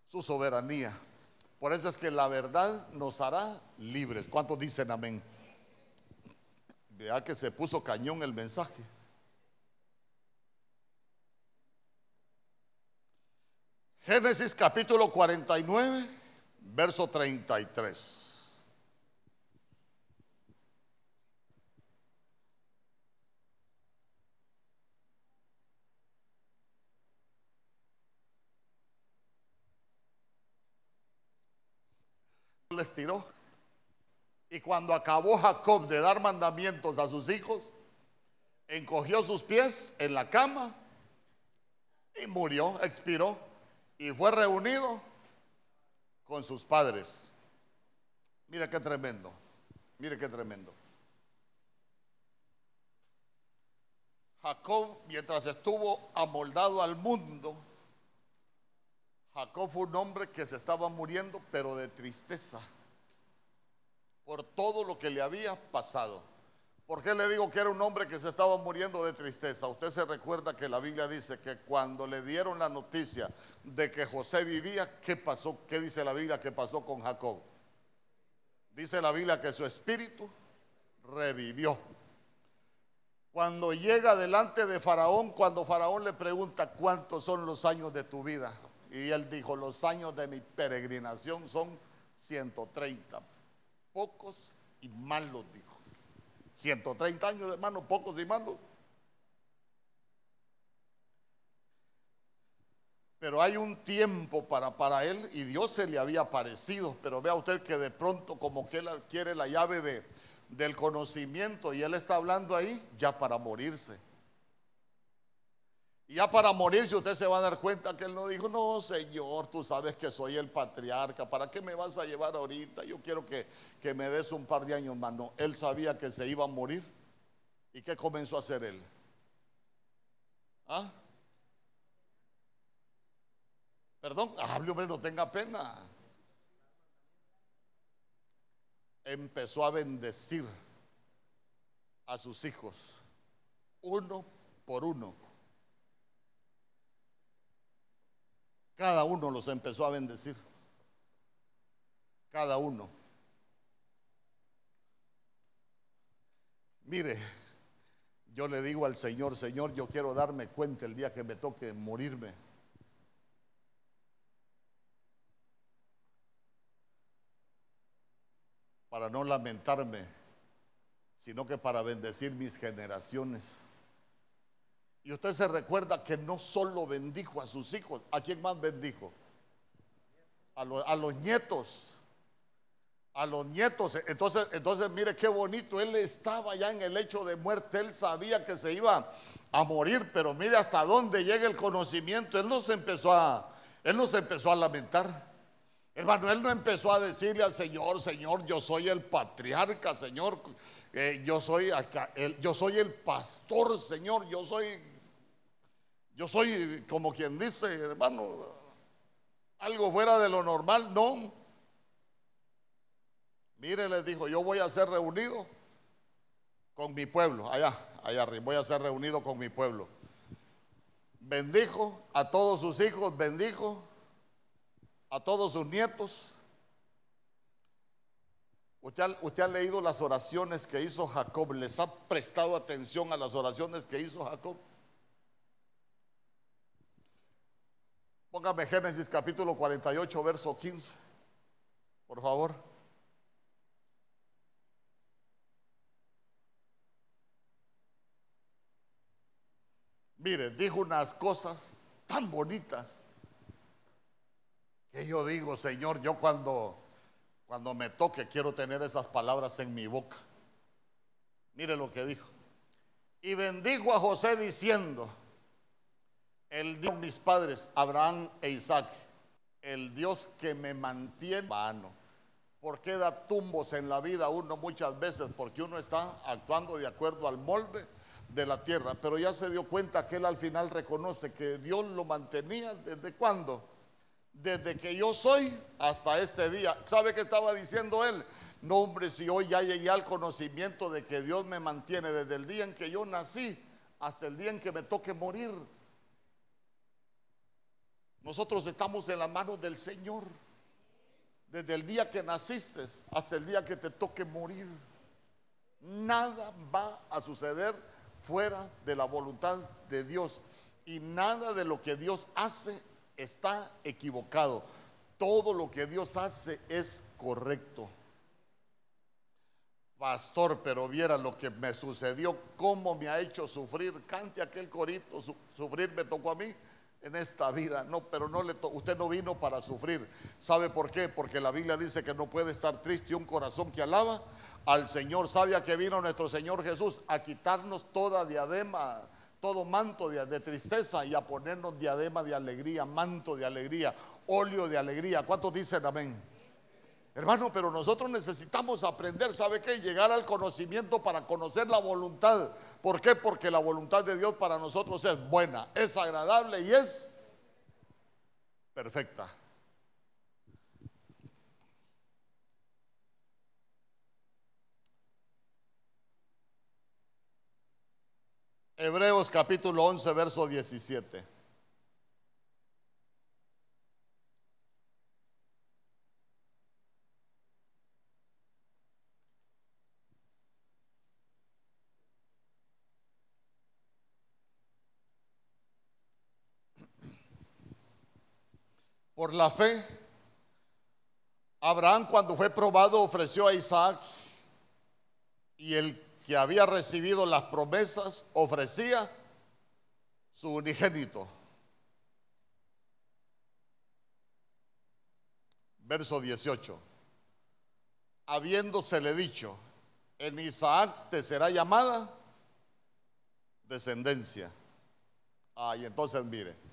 su soberanía. Por eso es que la verdad nos hará libres. ¿Cuántos dicen amén? Vea que se puso cañón el mensaje. Génesis capítulo 49, verso 33. Les tiró. Y cuando acabó Jacob de dar mandamientos a sus hijos, encogió sus pies en la cama y murió, expiró y fue reunido con sus padres. Mire qué tremendo, mire qué tremendo. Jacob, mientras estuvo amoldado al mundo, Jacob fue un hombre que se estaba muriendo, pero de tristeza, por todo lo que le había pasado. ¿Por qué le digo que era un hombre que se estaba muriendo de tristeza? Usted se recuerda que la Biblia dice que cuando le dieron la noticia de que José vivía, ¿qué pasó? ¿Qué dice la Biblia que pasó con Jacob? Dice la Biblia que su espíritu revivió. Cuando llega delante de Faraón, cuando Faraón le pregunta cuántos son los años de tu vida, y él dijo, los años de mi peregrinación son 130. Pocos y malos, dijo. 130 años, hermano, pocos y malos. Pero hay un tiempo para, para él y Dios se le había aparecido. Pero vea usted que de pronto como que él adquiere la llave de, del conocimiento y él está hablando ahí ya para morirse. Y ya para morirse usted se va a dar cuenta que él no dijo, no, Señor, tú sabes que soy el patriarca, ¿para qué me vas a llevar ahorita? Yo quiero que, que me des un par de años más. No, él sabía que se iba a morir. ¿Y qué comenzó a hacer él? ¿Ah? Perdón, hable hombre, no tenga pena. Empezó a bendecir a sus hijos, uno por uno. Cada uno los empezó a bendecir. Cada uno. Mire, yo le digo al Señor, Señor, yo quiero darme cuenta el día que me toque morirme. Para no lamentarme, sino que para bendecir mis generaciones. Y usted se recuerda que no solo bendijo a sus hijos, ¿a quién más bendijo? A, los nietos. A los nietos. Entonces, entonces, mire qué bonito. Él estaba ya en el hecho de muerte. Él sabía que se iba a morir, pero mire hasta dónde llega el conocimiento. Él no se empezó a, él no empezó a lamentar. Hermano, él no empezó a decirle al Señor, Señor, yo soy el patriarca, Señor, eh, yo, soy acá, yo soy el pastor, Señor, yo soy yo soy como quien dice, hermano, algo fuera de lo normal, no. Mire, les dijo, yo voy a ser reunido con mi pueblo, allá, allá arriba, voy a ser reunido con mi pueblo. Bendijo a todos sus hijos, bendijo a todos sus nietos. Usted, usted, ha leído las oraciones que hizo Jacob, les ha prestado atención a las oraciones que hizo Jacob. Póngame Génesis capítulo 48, verso 15, por favor. Mire, dijo unas cosas tan bonitas que yo digo, Señor, yo cuando, cuando me toque quiero tener esas palabras en mi boca. Mire lo que dijo. Y bendijo a José diciendo, el Dios mis padres, Abraham e Isaac, el Dios que me mantiene vano. ¿Por qué da tumbos en la vida uno muchas veces? Porque uno está actuando de acuerdo al molde de la tierra. Pero ya se dio cuenta que él al final reconoce que Dios lo mantenía desde cuándo? Desde que yo soy hasta este día. ¿Sabe qué estaba diciendo él? No, hombre, si hoy ya llegué al conocimiento de que Dios me mantiene desde el día en que yo nací hasta el día en que me toque morir. Nosotros estamos en las manos del Señor. Desde el día que naciste hasta el día que te toque morir. Nada va a suceder fuera de la voluntad de Dios. Y nada de lo que Dios hace está equivocado. Todo lo que Dios hace es correcto. Pastor, pero viera lo que me sucedió, cómo me ha hecho sufrir. Cante aquel corito, sufrir me tocó a mí en esta vida. No, pero no le usted no vino para sufrir. ¿Sabe por qué? Porque la Biblia dice que no puede estar triste un corazón que alaba al Señor. ¿Sabe a que vino nuestro Señor Jesús? A quitarnos toda diadema, todo manto de, de, tristeza y a ponernos diadema de alegría, manto de alegría, óleo de alegría. ¿Cuántos dicen amén? Hermano, pero nosotros necesitamos aprender, ¿sabe qué? Llegar al conocimiento para conocer la voluntad. ¿Por qué? Porque la voluntad de Dios para nosotros es buena, es agradable y es perfecta. Hebreos capítulo 11, verso 17. Por la fe, Abraham cuando fue probado ofreció a Isaac y el que había recibido las promesas ofrecía su unigénito. verso 18. Habiéndosele dicho, en Isaac te será llamada descendencia. Ay, entonces mire.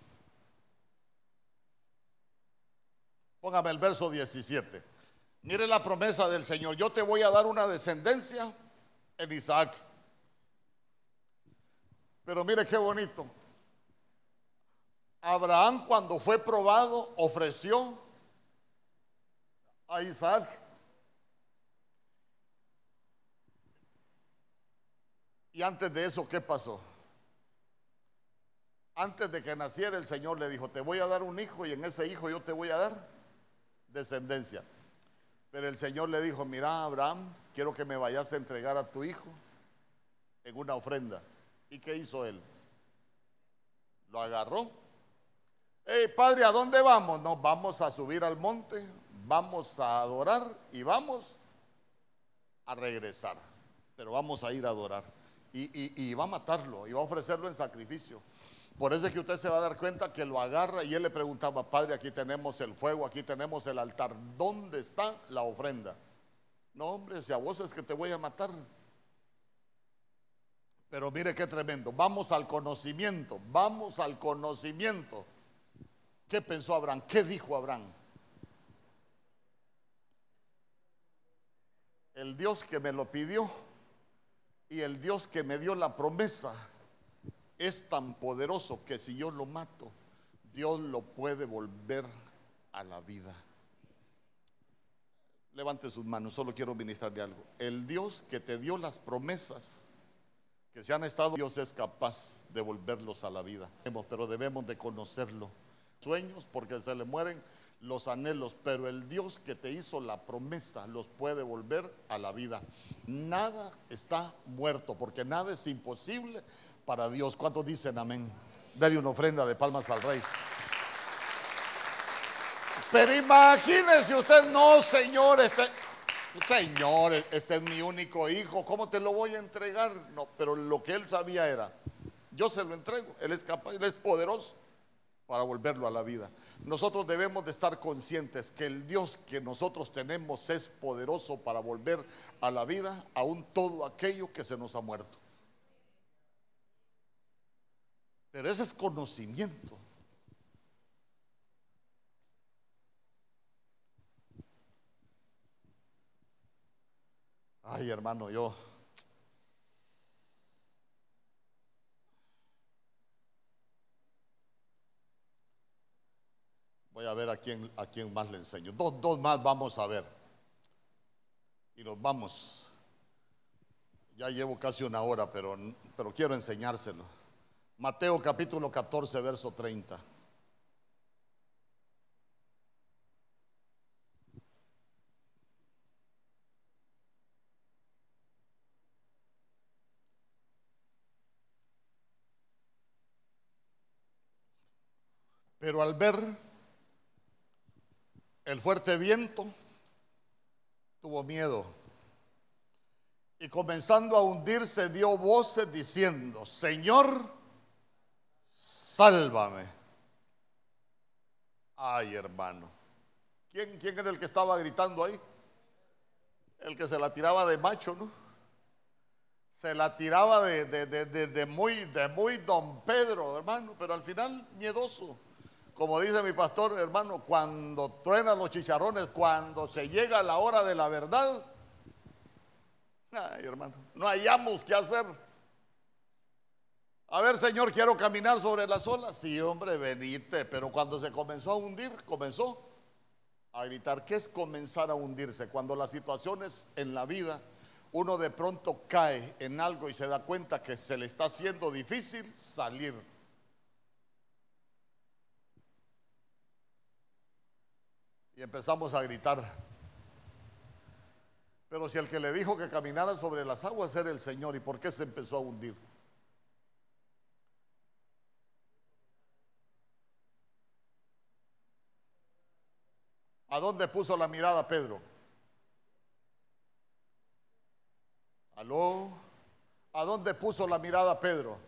Póngame el verso 17. Mire la promesa del Señor. Yo te voy a dar una descendencia en Isaac. Pero mire qué bonito. Abraham cuando fue probado ofreció a Isaac. Y antes de eso, ¿qué pasó? Antes de que naciera el Señor le dijo, te voy a dar un hijo y en ese hijo yo te voy a dar descendencia. Pero el Señor le dijo, mira Abraham, quiero que me vayas a entregar a tu hijo en una ofrenda. ¿Y qué hizo él? Lo agarró. Hey, padre, ¿a dónde vamos? No, vamos a subir al monte, vamos a adorar y vamos a regresar. Pero vamos a ir a adorar. Y, y va a matarlo y va a ofrecerlo en sacrificio. Por eso es que usted se va a dar cuenta que lo agarra y él le preguntaba, Padre, aquí tenemos el fuego, aquí tenemos el altar, ¿dónde está la ofrenda? No, hombre, si a vos es que te voy a matar. Pero mire qué tremendo, vamos al conocimiento, vamos al conocimiento. ¿Qué pensó Abraham? ¿Qué dijo Abraham? El Dios que me lo pidió y el Dios que me dio la promesa es tan poderoso que si yo lo mato, Dios lo puede volver a la vida. Levante sus manos, solo quiero ministrarle algo. El Dios que te dio las promesas que se han estado, Dios es capaz de volverlos a la vida. Pero debemos de conocerlo. Sueños porque se le mueren los anhelos, pero el Dios que te hizo la promesa los puede volver a la vida. Nada está muerto porque nada es imposible para Dios. ¿Cuántos dicen amén? Dale una ofrenda de palmas al rey. Pero imagínese usted, no, Señor, este, Señor, este es mi único hijo, ¿cómo te lo voy a entregar? No, pero lo que él sabía era, yo se lo entrego, él es capaz, él es poderoso para volverlo a la vida. Nosotros debemos de estar conscientes que el Dios que nosotros tenemos es poderoso para volver a la vida aún todo aquello que se nos ha muerto. Pero ese es conocimiento. Ay, hermano, yo voy a ver a quién, a quién más le enseño. Dos, dos más vamos a ver. Y nos vamos. Ya llevo casi una hora, pero, pero quiero enseñárselo. Mateo capítulo 14, verso 30. Pero al ver el fuerte viento, tuvo miedo. Y comenzando a hundirse, dio voces diciendo, Señor, sálvame. Ay, hermano. ¿Quién, ¿Quién era el que estaba gritando ahí? El que se la tiraba de macho, ¿no? Se la tiraba de, de, muy, de muy don Pedro, hermano, pero al final miedoso. Como dice mi pastor, hermano, cuando truenan los chicharrones, cuando se llega la hora de la verdad, ay, hermano, no hayamos qué hacer. A ver, Señor, quiero caminar sobre las olas. Sí, hombre, venite. Pero cuando se comenzó a hundir, comenzó a gritar. ¿Qué es comenzar a hundirse? Cuando las situaciones en la vida, uno de pronto cae en algo y se da cuenta que se le está haciendo difícil salir. Y empezamos a gritar. Pero si el que le dijo que caminara sobre las aguas era el Señor, ¿y por qué se empezó a hundir? ¿A dónde puso la mirada Pedro? ¿Aló? ¿A dónde puso la mirada Pedro?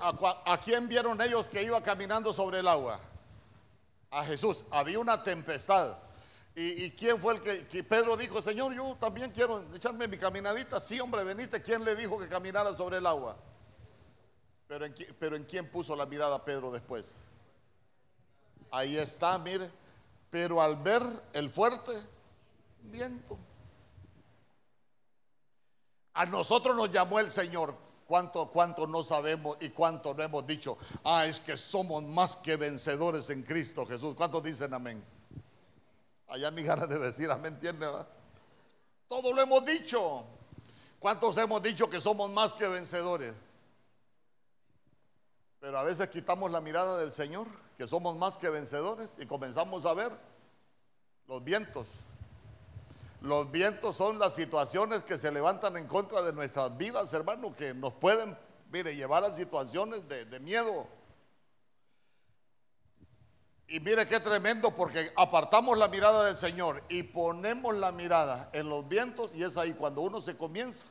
¿A, quién vieron ellos que iba caminando sobre el agua? a Jesús. Había una tempestad. ¿Y, quién fue el que, Pedro dijo, Señor, yo también quiero echarme mi caminadita? Sí, hombre, venite. ¿Quién le dijo que caminara sobre el agua? Pero en, pero en quién puso la mirada Pedro después. Ahí está, mire. Pero al ver el fuerte viento, a nosotros nos llamó el Señor. ¿Cuánto, cuánto no sabemos y cuánto no hemos dicho? Ah, es que somos más que vencedores en Cristo Jesús. ¿Cuántos dicen amén? Allá ni ganas de decir amén, ¿entiende? Todo lo hemos dicho. ¿Cuántos hemos dicho que somos más que vencedores? Pero a veces quitamos la mirada del Señor, que somos más que vencedores, y comenzamos a ver los vientos, los vientos son las situaciones que se levantan en contra de nuestras vidas, hermano, que nos pueden, mire, llevar a situaciones de, de miedo. Y mire qué tremendo, porque apartamos la mirada del Señor y ponemos la mirada en los vientos, y es ahí cuando uno se comienza.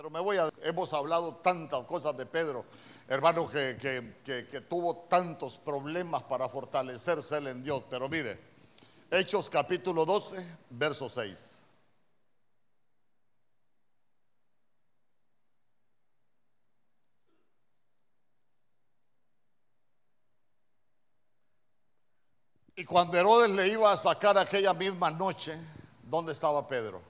Pero me voy a. Hemos hablado tantas cosas de Pedro hermano, que, tuvo tantos problemas para fortalecerse en Dios. Pero mire, Hechos capítulo 12, verso 6. Y cuando Herodes le iba a sacar aquella misma noche, ¿dónde estaba Pedro?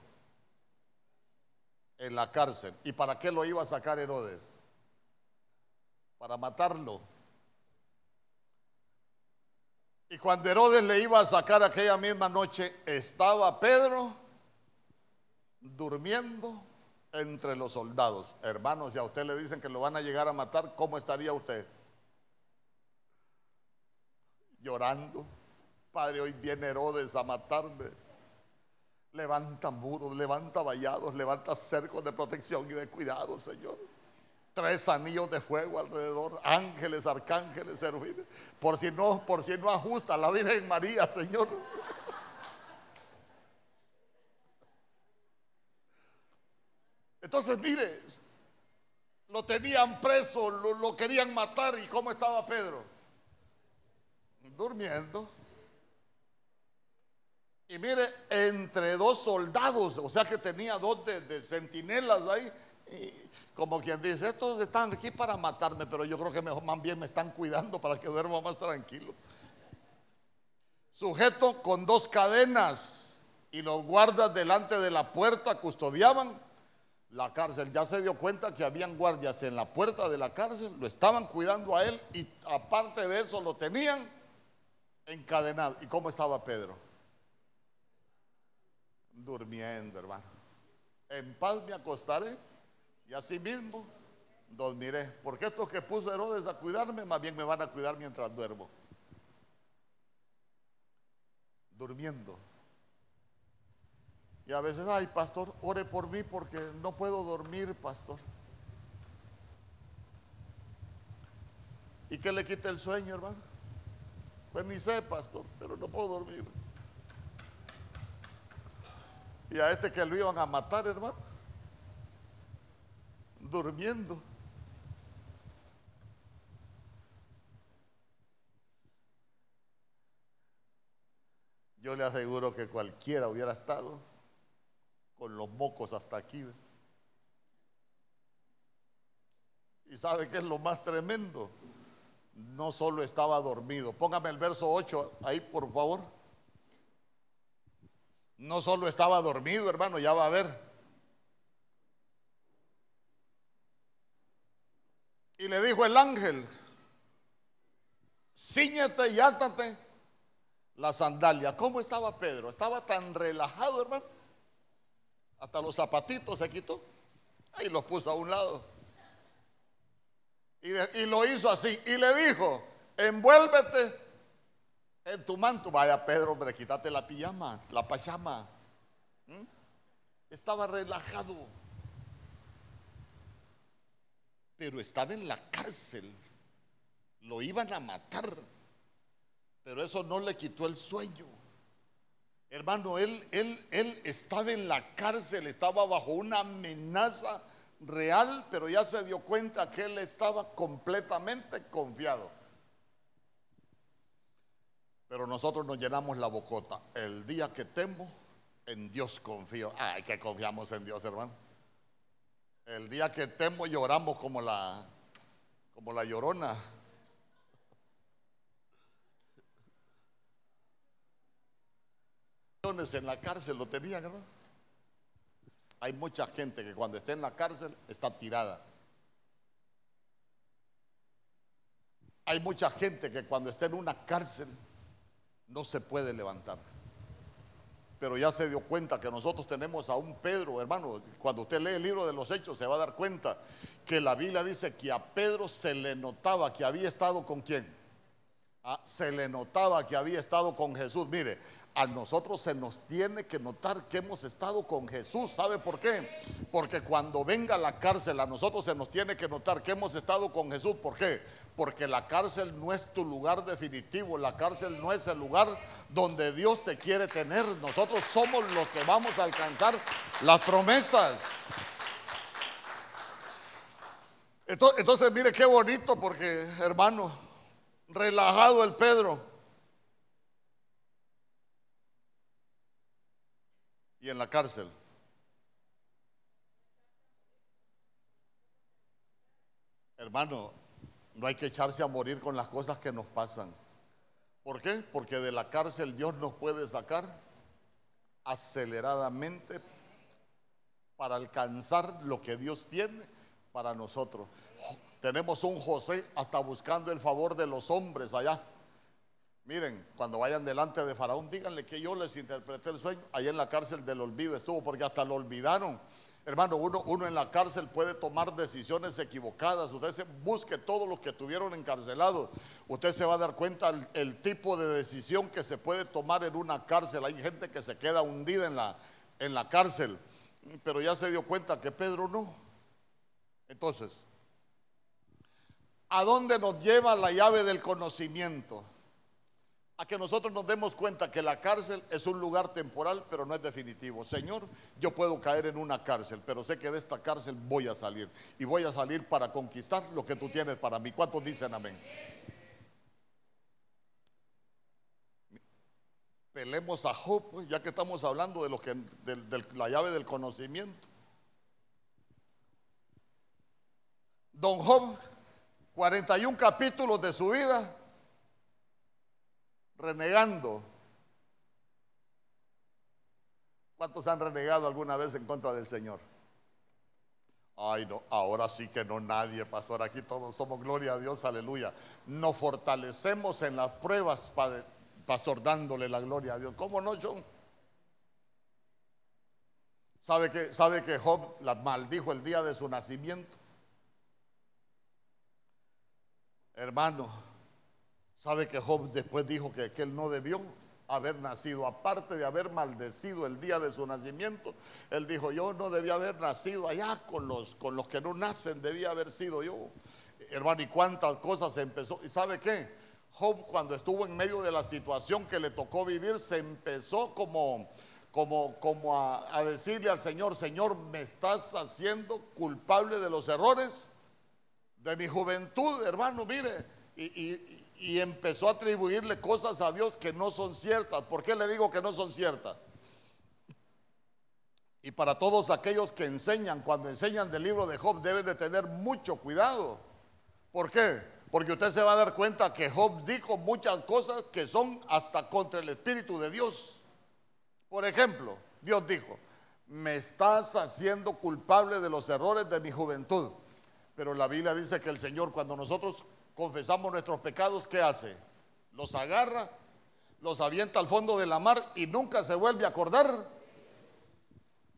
En la cárcel. ¿Y para qué lo iba a sacar Herodes? para matarlo. Y cuando Herodes le iba a sacar aquella misma noche, estaba Pedro durmiendo entre los soldados. Hermanos, si a usted le dicen que lo van a llegar a matar, ¿cómo estaría usted? Llorando. Padre, hoy viene Herodes a matarme. Levanta muros, levanta vallados, levanta cercos de protección y de cuidado, Señor tres anillos de fuego alrededor, ángeles, arcángeles, servidores, por si no, por si no ajusta la Virgen María, Señor. Entonces, mire, lo tenían preso, lo, lo querían matar y ¿cómo estaba Pedro? Durmiendo. Y mire, entre dos soldados, o sea que tenía dos de, centinelas ahí, como quien dice, estos están aquí para matarme, pero yo creo que mejor más bien me están cuidando para que duerma más tranquilo. Sujeto con dos cadenas y los guardas delante de la puerta custodiaban la cárcel. Ya se dio cuenta que habían guardias en la puerta de la cárcel, lo estaban cuidando a él y aparte de eso lo tenían encadenado. ¿Y cómo estaba Pedro? Durmiendo, hermano. En paz me acostaré y así mismo dormiré. Porque estos que puso Herodes a cuidarme, más bien me van a cuidar mientras duermo. Durmiendo. Y a veces, ay, pastor, ore por mí porque no puedo dormir, pastor. ¿Y qué le quita el sueño, hermano? Pues ni sé, pastor, pero no puedo dormir. Y a este que lo iban a matar, hermano durmiendo. Yo le aseguro que cualquiera hubiera estado con los mocos hasta aquí. ¿Y sabe qué es lo más tremendo? No solo estaba dormido. Póngame el verso 8 ahí, por favor. No solo estaba dormido, hermano, ya va a ver. Y le dijo el ángel, ciñete y átate la sandalia. ¿Cómo estaba Pedro? Estaba tan relajado, hermano. Hasta los zapatitos se quitó. Ahí los puso a un lado. Y, lo hizo así. Y le dijo, envuélvete en tu manto. Vaya Pedro, hombre, quítate la pijama, la pachama. ¿Mm? Estaba relajado pero estaba en la cárcel. Lo iban a matar, pero eso no le quitó el sueño. Hermano, él, él, él estaba en la cárcel, estaba bajo una amenaza real, pero ya se dio cuenta que él estaba completamente confiado. Pero nosotros nos llenamos la bocota. El día que temo, en Dios confío. Ay, que confiamos en Dios, hermano. El día que temo lloramos como la como la llorona. En la cárcel lo tenían, hermano. Hay mucha gente que cuando está en la cárcel está tirada. Hay mucha gente que cuando está en una cárcel no se puede levantar. Pero ya se dio cuenta que nosotros tenemos a un Pedro, hermano. Cuando usted lee el libro de los Hechos se va a dar cuenta que la Biblia dice que a Pedro se le notaba que había estado con quién. Ah, se le notaba que había estado con Jesús. Mire, a nosotros se nos tiene que notar que hemos estado con Jesús. ¿Sabe por qué? Porque cuando venga la cárcel, a nosotros se nos tiene que notar que hemos estado con Jesús. ¿Por qué? Porque la cárcel no es tu lugar definitivo, la cárcel no es el lugar donde Dios te quiere tener. Nosotros somos los que vamos a alcanzar las promesas. Entonces, mire qué bonito porque, hermano, relajado el Pedro y en la cárcel. Hermano, no hay que echarse a morir con las cosas que nos pasan. ¿Por qué? Porque de la cárcel Dios nos puede sacar aceleradamente para alcanzar lo que Dios tiene para nosotros. Tenemos un José hasta buscando el favor de los hombres allá. Miren, cuando vayan delante de Faraón, díganle que yo les interpreté el sueño. Ahí en la cárcel del olvido estuvo, porque hasta lo olvidaron. Hermano, uno, uno en la cárcel puede tomar decisiones equivocadas. Usted se todos los que estuvieron encarcelados. Usted se va a dar cuenta el, el, tipo de decisión que se puede tomar en una cárcel. Hay gente que se queda hundida en la, en la cárcel. Pero ya se dio cuenta que Pedro no. Entonces, ¿a dónde nos lleva la llave del conocimiento? A que nosotros nos demos cuenta que la cárcel es un lugar temporal, pero no es definitivo. Señor, yo puedo caer en una cárcel, pero sé que de esta cárcel voy a salir. Y voy a salir para conquistar lo que tú tienes para mí. ¿Cuántos dicen amén? Pelemos a Job, pues, ya que estamos hablando de, lo que, de la llave del conocimiento. Don Job, 41 capítulos de su vida renegando. ¿Cuántos han renegado alguna vez en contra del Señor? Ay, no, ahora sí que no nadie, pastor. Aquí todos somos gloria a Dios, aleluya. Nos fortalecemos en las pruebas, pastor, dándole la gloria a Dios. ¿Cómo no, John? ¿Sabe que, ¿Sabe que Job la maldijo el día de su nacimiento? Hermano, ¿Sabe que Job después dijo que, él no debió haber nacido? Aparte de haber maldecido el día de su nacimiento, él dijo, yo no debía haber nacido allá con los, con los que no nacen, debía haber sido yo. Hermano, y cuántas cosas empezó. ¿Y sabe qué? Job cuando estuvo en medio de la situación que le tocó vivir, se empezó como, como, como a, a decirle al Señor, Señor, me estás haciendo culpable de los errores de mi juventud, hermano, mire. y empezó a atribuirle cosas a Dios que no son ciertas. ¿Por qué le digo que no son ciertas? Y para todos aquellos que enseñan, cuando enseñan del libro de Job, deben de tener mucho cuidado. ¿Por qué? Porque usted se va a dar cuenta que Job dijo muchas cosas que son hasta contra el Espíritu de Dios. Por ejemplo, Dios dijo, me estás haciendo culpable de los errores de mi juventud. Pero la Biblia dice que el Señor, cuando nosotros confesamos nuestros pecados, ¿qué hace? Los agarra, los avienta al fondo de la mar y nunca se vuelve a acordar.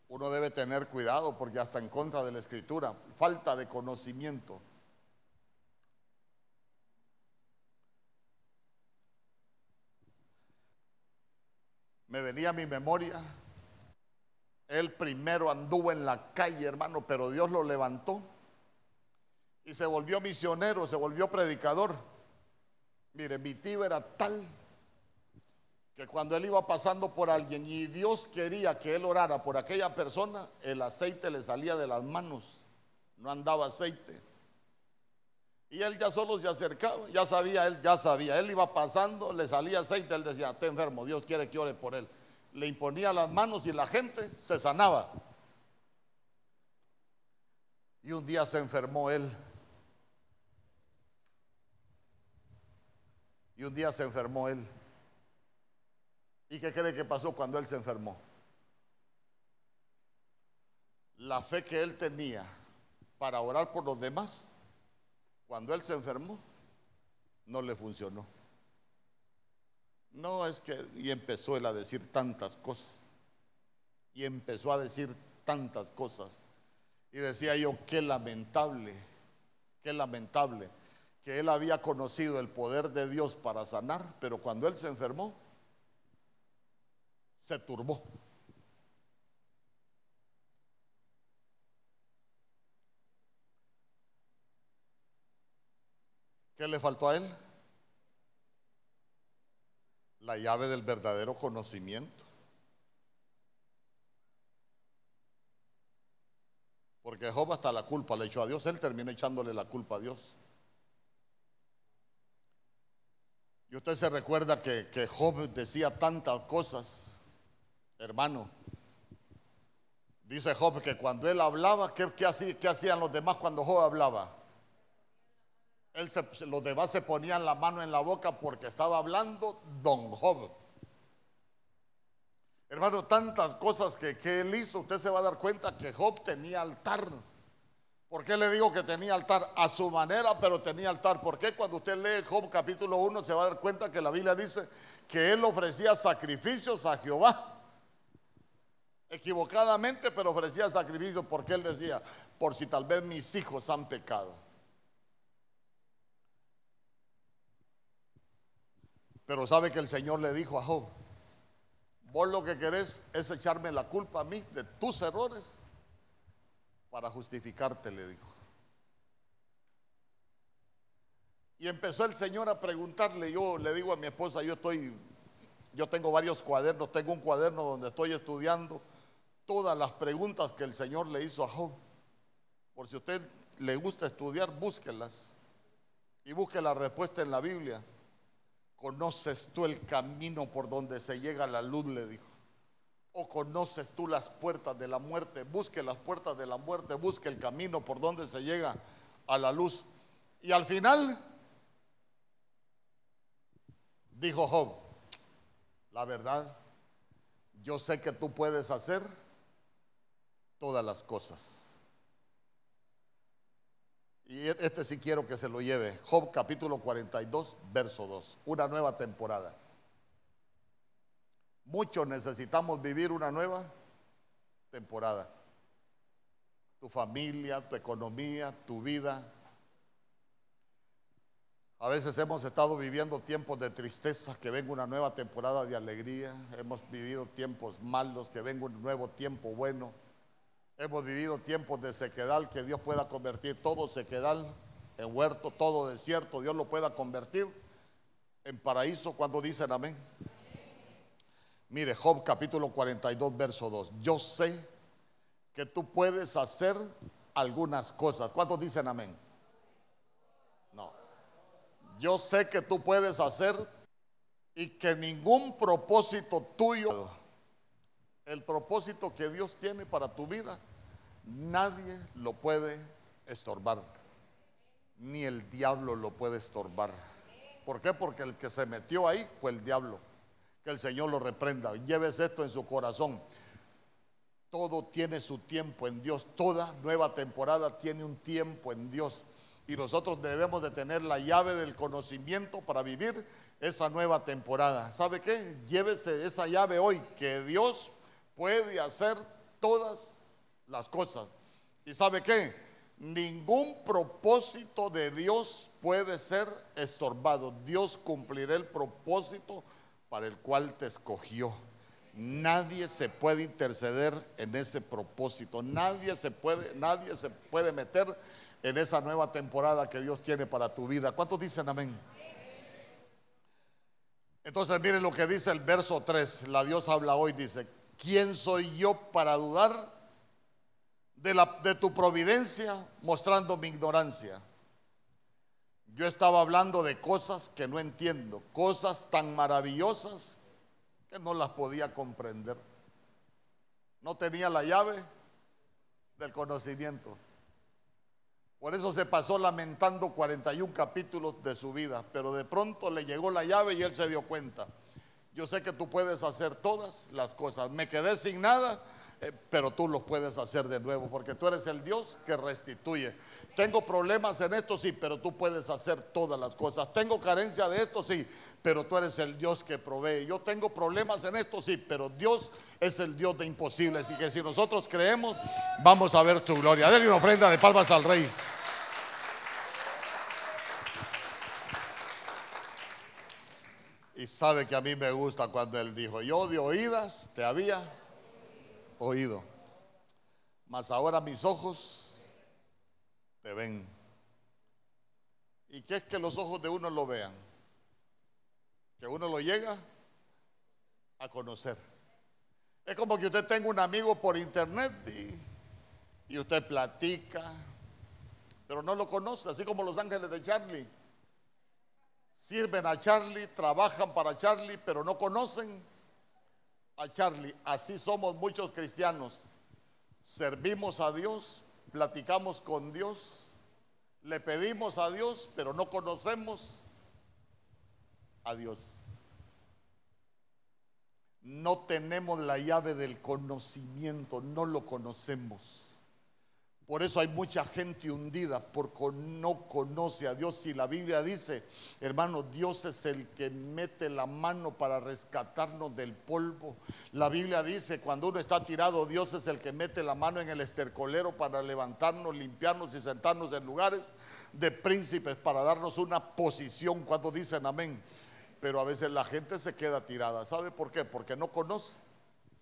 Uno debe tener cuidado porque hasta en contra de la escritura, falta de conocimiento. Me venía a mi memoria, él primero anduvo en la calle, hermano, pero Dios lo levantó y se volvió misionero, se volvió predicador. Mire, mi tío era tal que cuando él iba pasando por alguien y Dios quería que él orara por aquella persona, el aceite le salía de las manos. no andaba aceite. Y él ya solo se acercaba, ya sabía, él ya sabía, él iba pasando, le salía aceite, él decía, está enfermo, Dios quiere que ore por él. Le imponía las manos y la gente se sanaba. Y un día se enfermó él. Y un día se enfermó él. ¿Y qué cree que pasó cuando él se enfermó? La fe que él tenía para orar por los demás, cuando él se enfermó, no le funcionó. No es que, y empezó él a decir tantas cosas, y empezó a decir tantas cosas, y decía yo, qué lamentable, qué lamentable, que él había conocido el poder de Dios para sanar, pero cuando él se enfermó, se turbó. ¿Qué le faltó a él? La llave del verdadero conocimiento. Porque Job hasta la culpa le echó a Dios, él terminó echándole la culpa a Dios. Y usted se recuerda que, Job decía tantas cosas, hermano. Dice Job que cuando él hablaba, ¿qué, hacía, qué hacían los demás cuando Job hablaba? Él los demás se ponían la mano en la boca porque estaba hablando don Job. Hermano, tantas cosas que, que, él hizo, usted se va a dar cuenta que Job tenía altar. ¿Por qué le digo que tenía altar? A su manera, pero tenía altar. ¿Por qué cuando usted lee Job capítulo 1 se va a dar cuenta que la Biblia dice que él ofrecía sacrificios a Jehová? Equivocadamente, pero ofrecía sacrificios porque él decía, por si tal vez mis hijos han pecado. Pero sabe que el Señor le dijo a Job, vos lo que querés es echarme la culpa a mí de tus errores para justificarte, le dijo. Y empezó el Señor a preguntarle, yo le digo a mi esposa, yo estoy, yo tengo varios cuadernos, tengo un cuaderno donde estoy estudiando todas las preguntas que el Señor le hizo a Job. Por si a usted le gusta estudiar, búsquelas y busque la respuesta en la Biblia. ¿Conoces tú el camino por donde se llega la luz? Le dijo. ¿O conoces tú las puertas de la muerte? Busque las puertas de la muerte, busque el camino por donde se llega a la luz. Y al final, dijo Job, la verdad, yo sé que tú puedes hacer todas las cosas. Y e-, este sí quiero que se lo lleve. Job capítulo 42, verso 2. Una nueva temporada. Muchos necesitamos vivir una nueva temporada. Tu familia, tu economía, tu vida. A veces hemos estado viviendo tiempos de tristeza, que venga una nueva temporada de alegría. Hemos vivido tiempos malos, que venga un nuevo tiempo bueno. Hemos vivido tiempos de sequedal, que Dios pueda convertir todo sequedal en huerto, todo desierto, Dios lo pueda convertir en paraíso cuando dicen amén. Mire, Job capítulo 42, verso 2. Yo sé que tú puedes hacer algunas cosas. ¿Cuántos dicen amén? No. Yo sé que tú puedes hacer y que ningún propósito tuyo el propósito que Dios tiene para tu vida, nadie lo puede estorbar. Ni el diablo lo puede estorbar. ¿Por qué? Porque el que se metió ahí fue el diablo. Que el Señor lo reprenda. Lleves esto en su corazón. Todo tiene su tiempo en Dios. Toda nueva temporada tiene un tiempo en Dios. Y nosotros debemos de tener la llave del conocimiento para vivir esa nueva temporada. ¿Sabe qué? Llévese esa llave hoy, que Dios puede hacer todas las cosas. ¿Y sabe qué? Ningún propósito de Dios puede ser estorbado. Dios cumplirá el propósito para el cual te escogió. Nadie se puede interceder en ese propósito. Nadie se puede, nadie se puede meter en esa nueva temporada que Dios tiene para tu vida. ¿Cuántos dicen amén? Entonces miren lo que dice el verso 3. La Dios habla hoy, dice, ¿quién soy yo para dudar de, la, de tu providencia mostrando mi ignorancia. Yo estaba hablando de cosas que no entiendo, cosas tan maravillosas que no las podía comprender. No tenía la llave del conocimiento. Por eso se pasó lamentando 41 capítulos de su vida, pero de pronto le llegó la llave y él se dio cuenta. Yo sé que tú puedes hacer todas las cosas. Me quedé sin nada, eh, pero tú lo puedes hacer de nuevo, porque tú eres el Dios que restituye. Tengo problemas en esto, sí, pero tú puedes hacer todas las cosas. Tengo carencia de esto, sí, pero tú eres el Dios que provee. Yo tengo problemas en esto, sí, pero Dios es el Dios de imposibles. Y que si nosotros creemos, vamos a ver tu gloria. Denle una ofrenda de palmas al Rey. Y sabe que a mí me gusta cuando él dijo, yo de oídas te había oído. Mas ahora mis ojos te ven. ¿Y qué es que los ojos de uno lo vean? Que uno lo llega a conocer. Es como que usted tenga un amigo por internet y, y usted platica, pero no lo conoce, así como los ángeles de Charlie. Sirven a Charlie, trabajan para Charlie, pero no conocen a Charlie. Así somos muchos cristianos. Servimos a Dios, platicamos con Dios, le pedimos a Dios, pero no conocemos a Dios. No tenemos la llave del conocimiento, no lo conocemos. Por eso hay mucha gente hundida porque no conoce a Dios. Y la Biblia dice, hermano, Dios es el que mete la mano para rescatarnos del polvo. La Biblia dice, cuando uno está tirado, Dios es el que mete la mano en el estercolero para levantarnos, limpiarnos y sentarnos en lugares de príncipes para darnos una posición cuando dicen amén. Pero a veces la gente se queda tirada. ¿Sabe por qué? Porque no conoce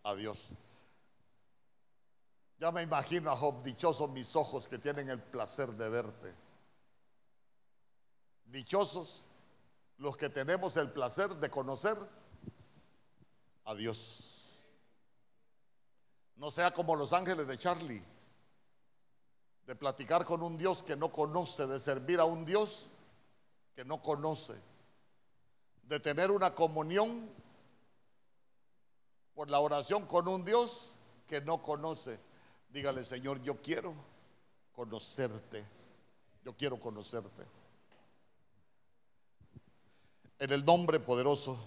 a Dios. Ya me imagino a Job, dichosos mis ojos que tienen el placer de verte. Dichosos los que tenemos el placer de conocer a Dios. No sea como los ángeles de Charlie, de platicar con un Dios que no conoce, de servir a un Dios que no conoce, de tener una comunión por la oración con un Dios que no conoce. Dígale, Señor, yo quiero conocerte. Yo quiero conocerte. En el nombre poderoso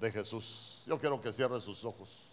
de Jesús. Yo quiero que cierre sus ojos.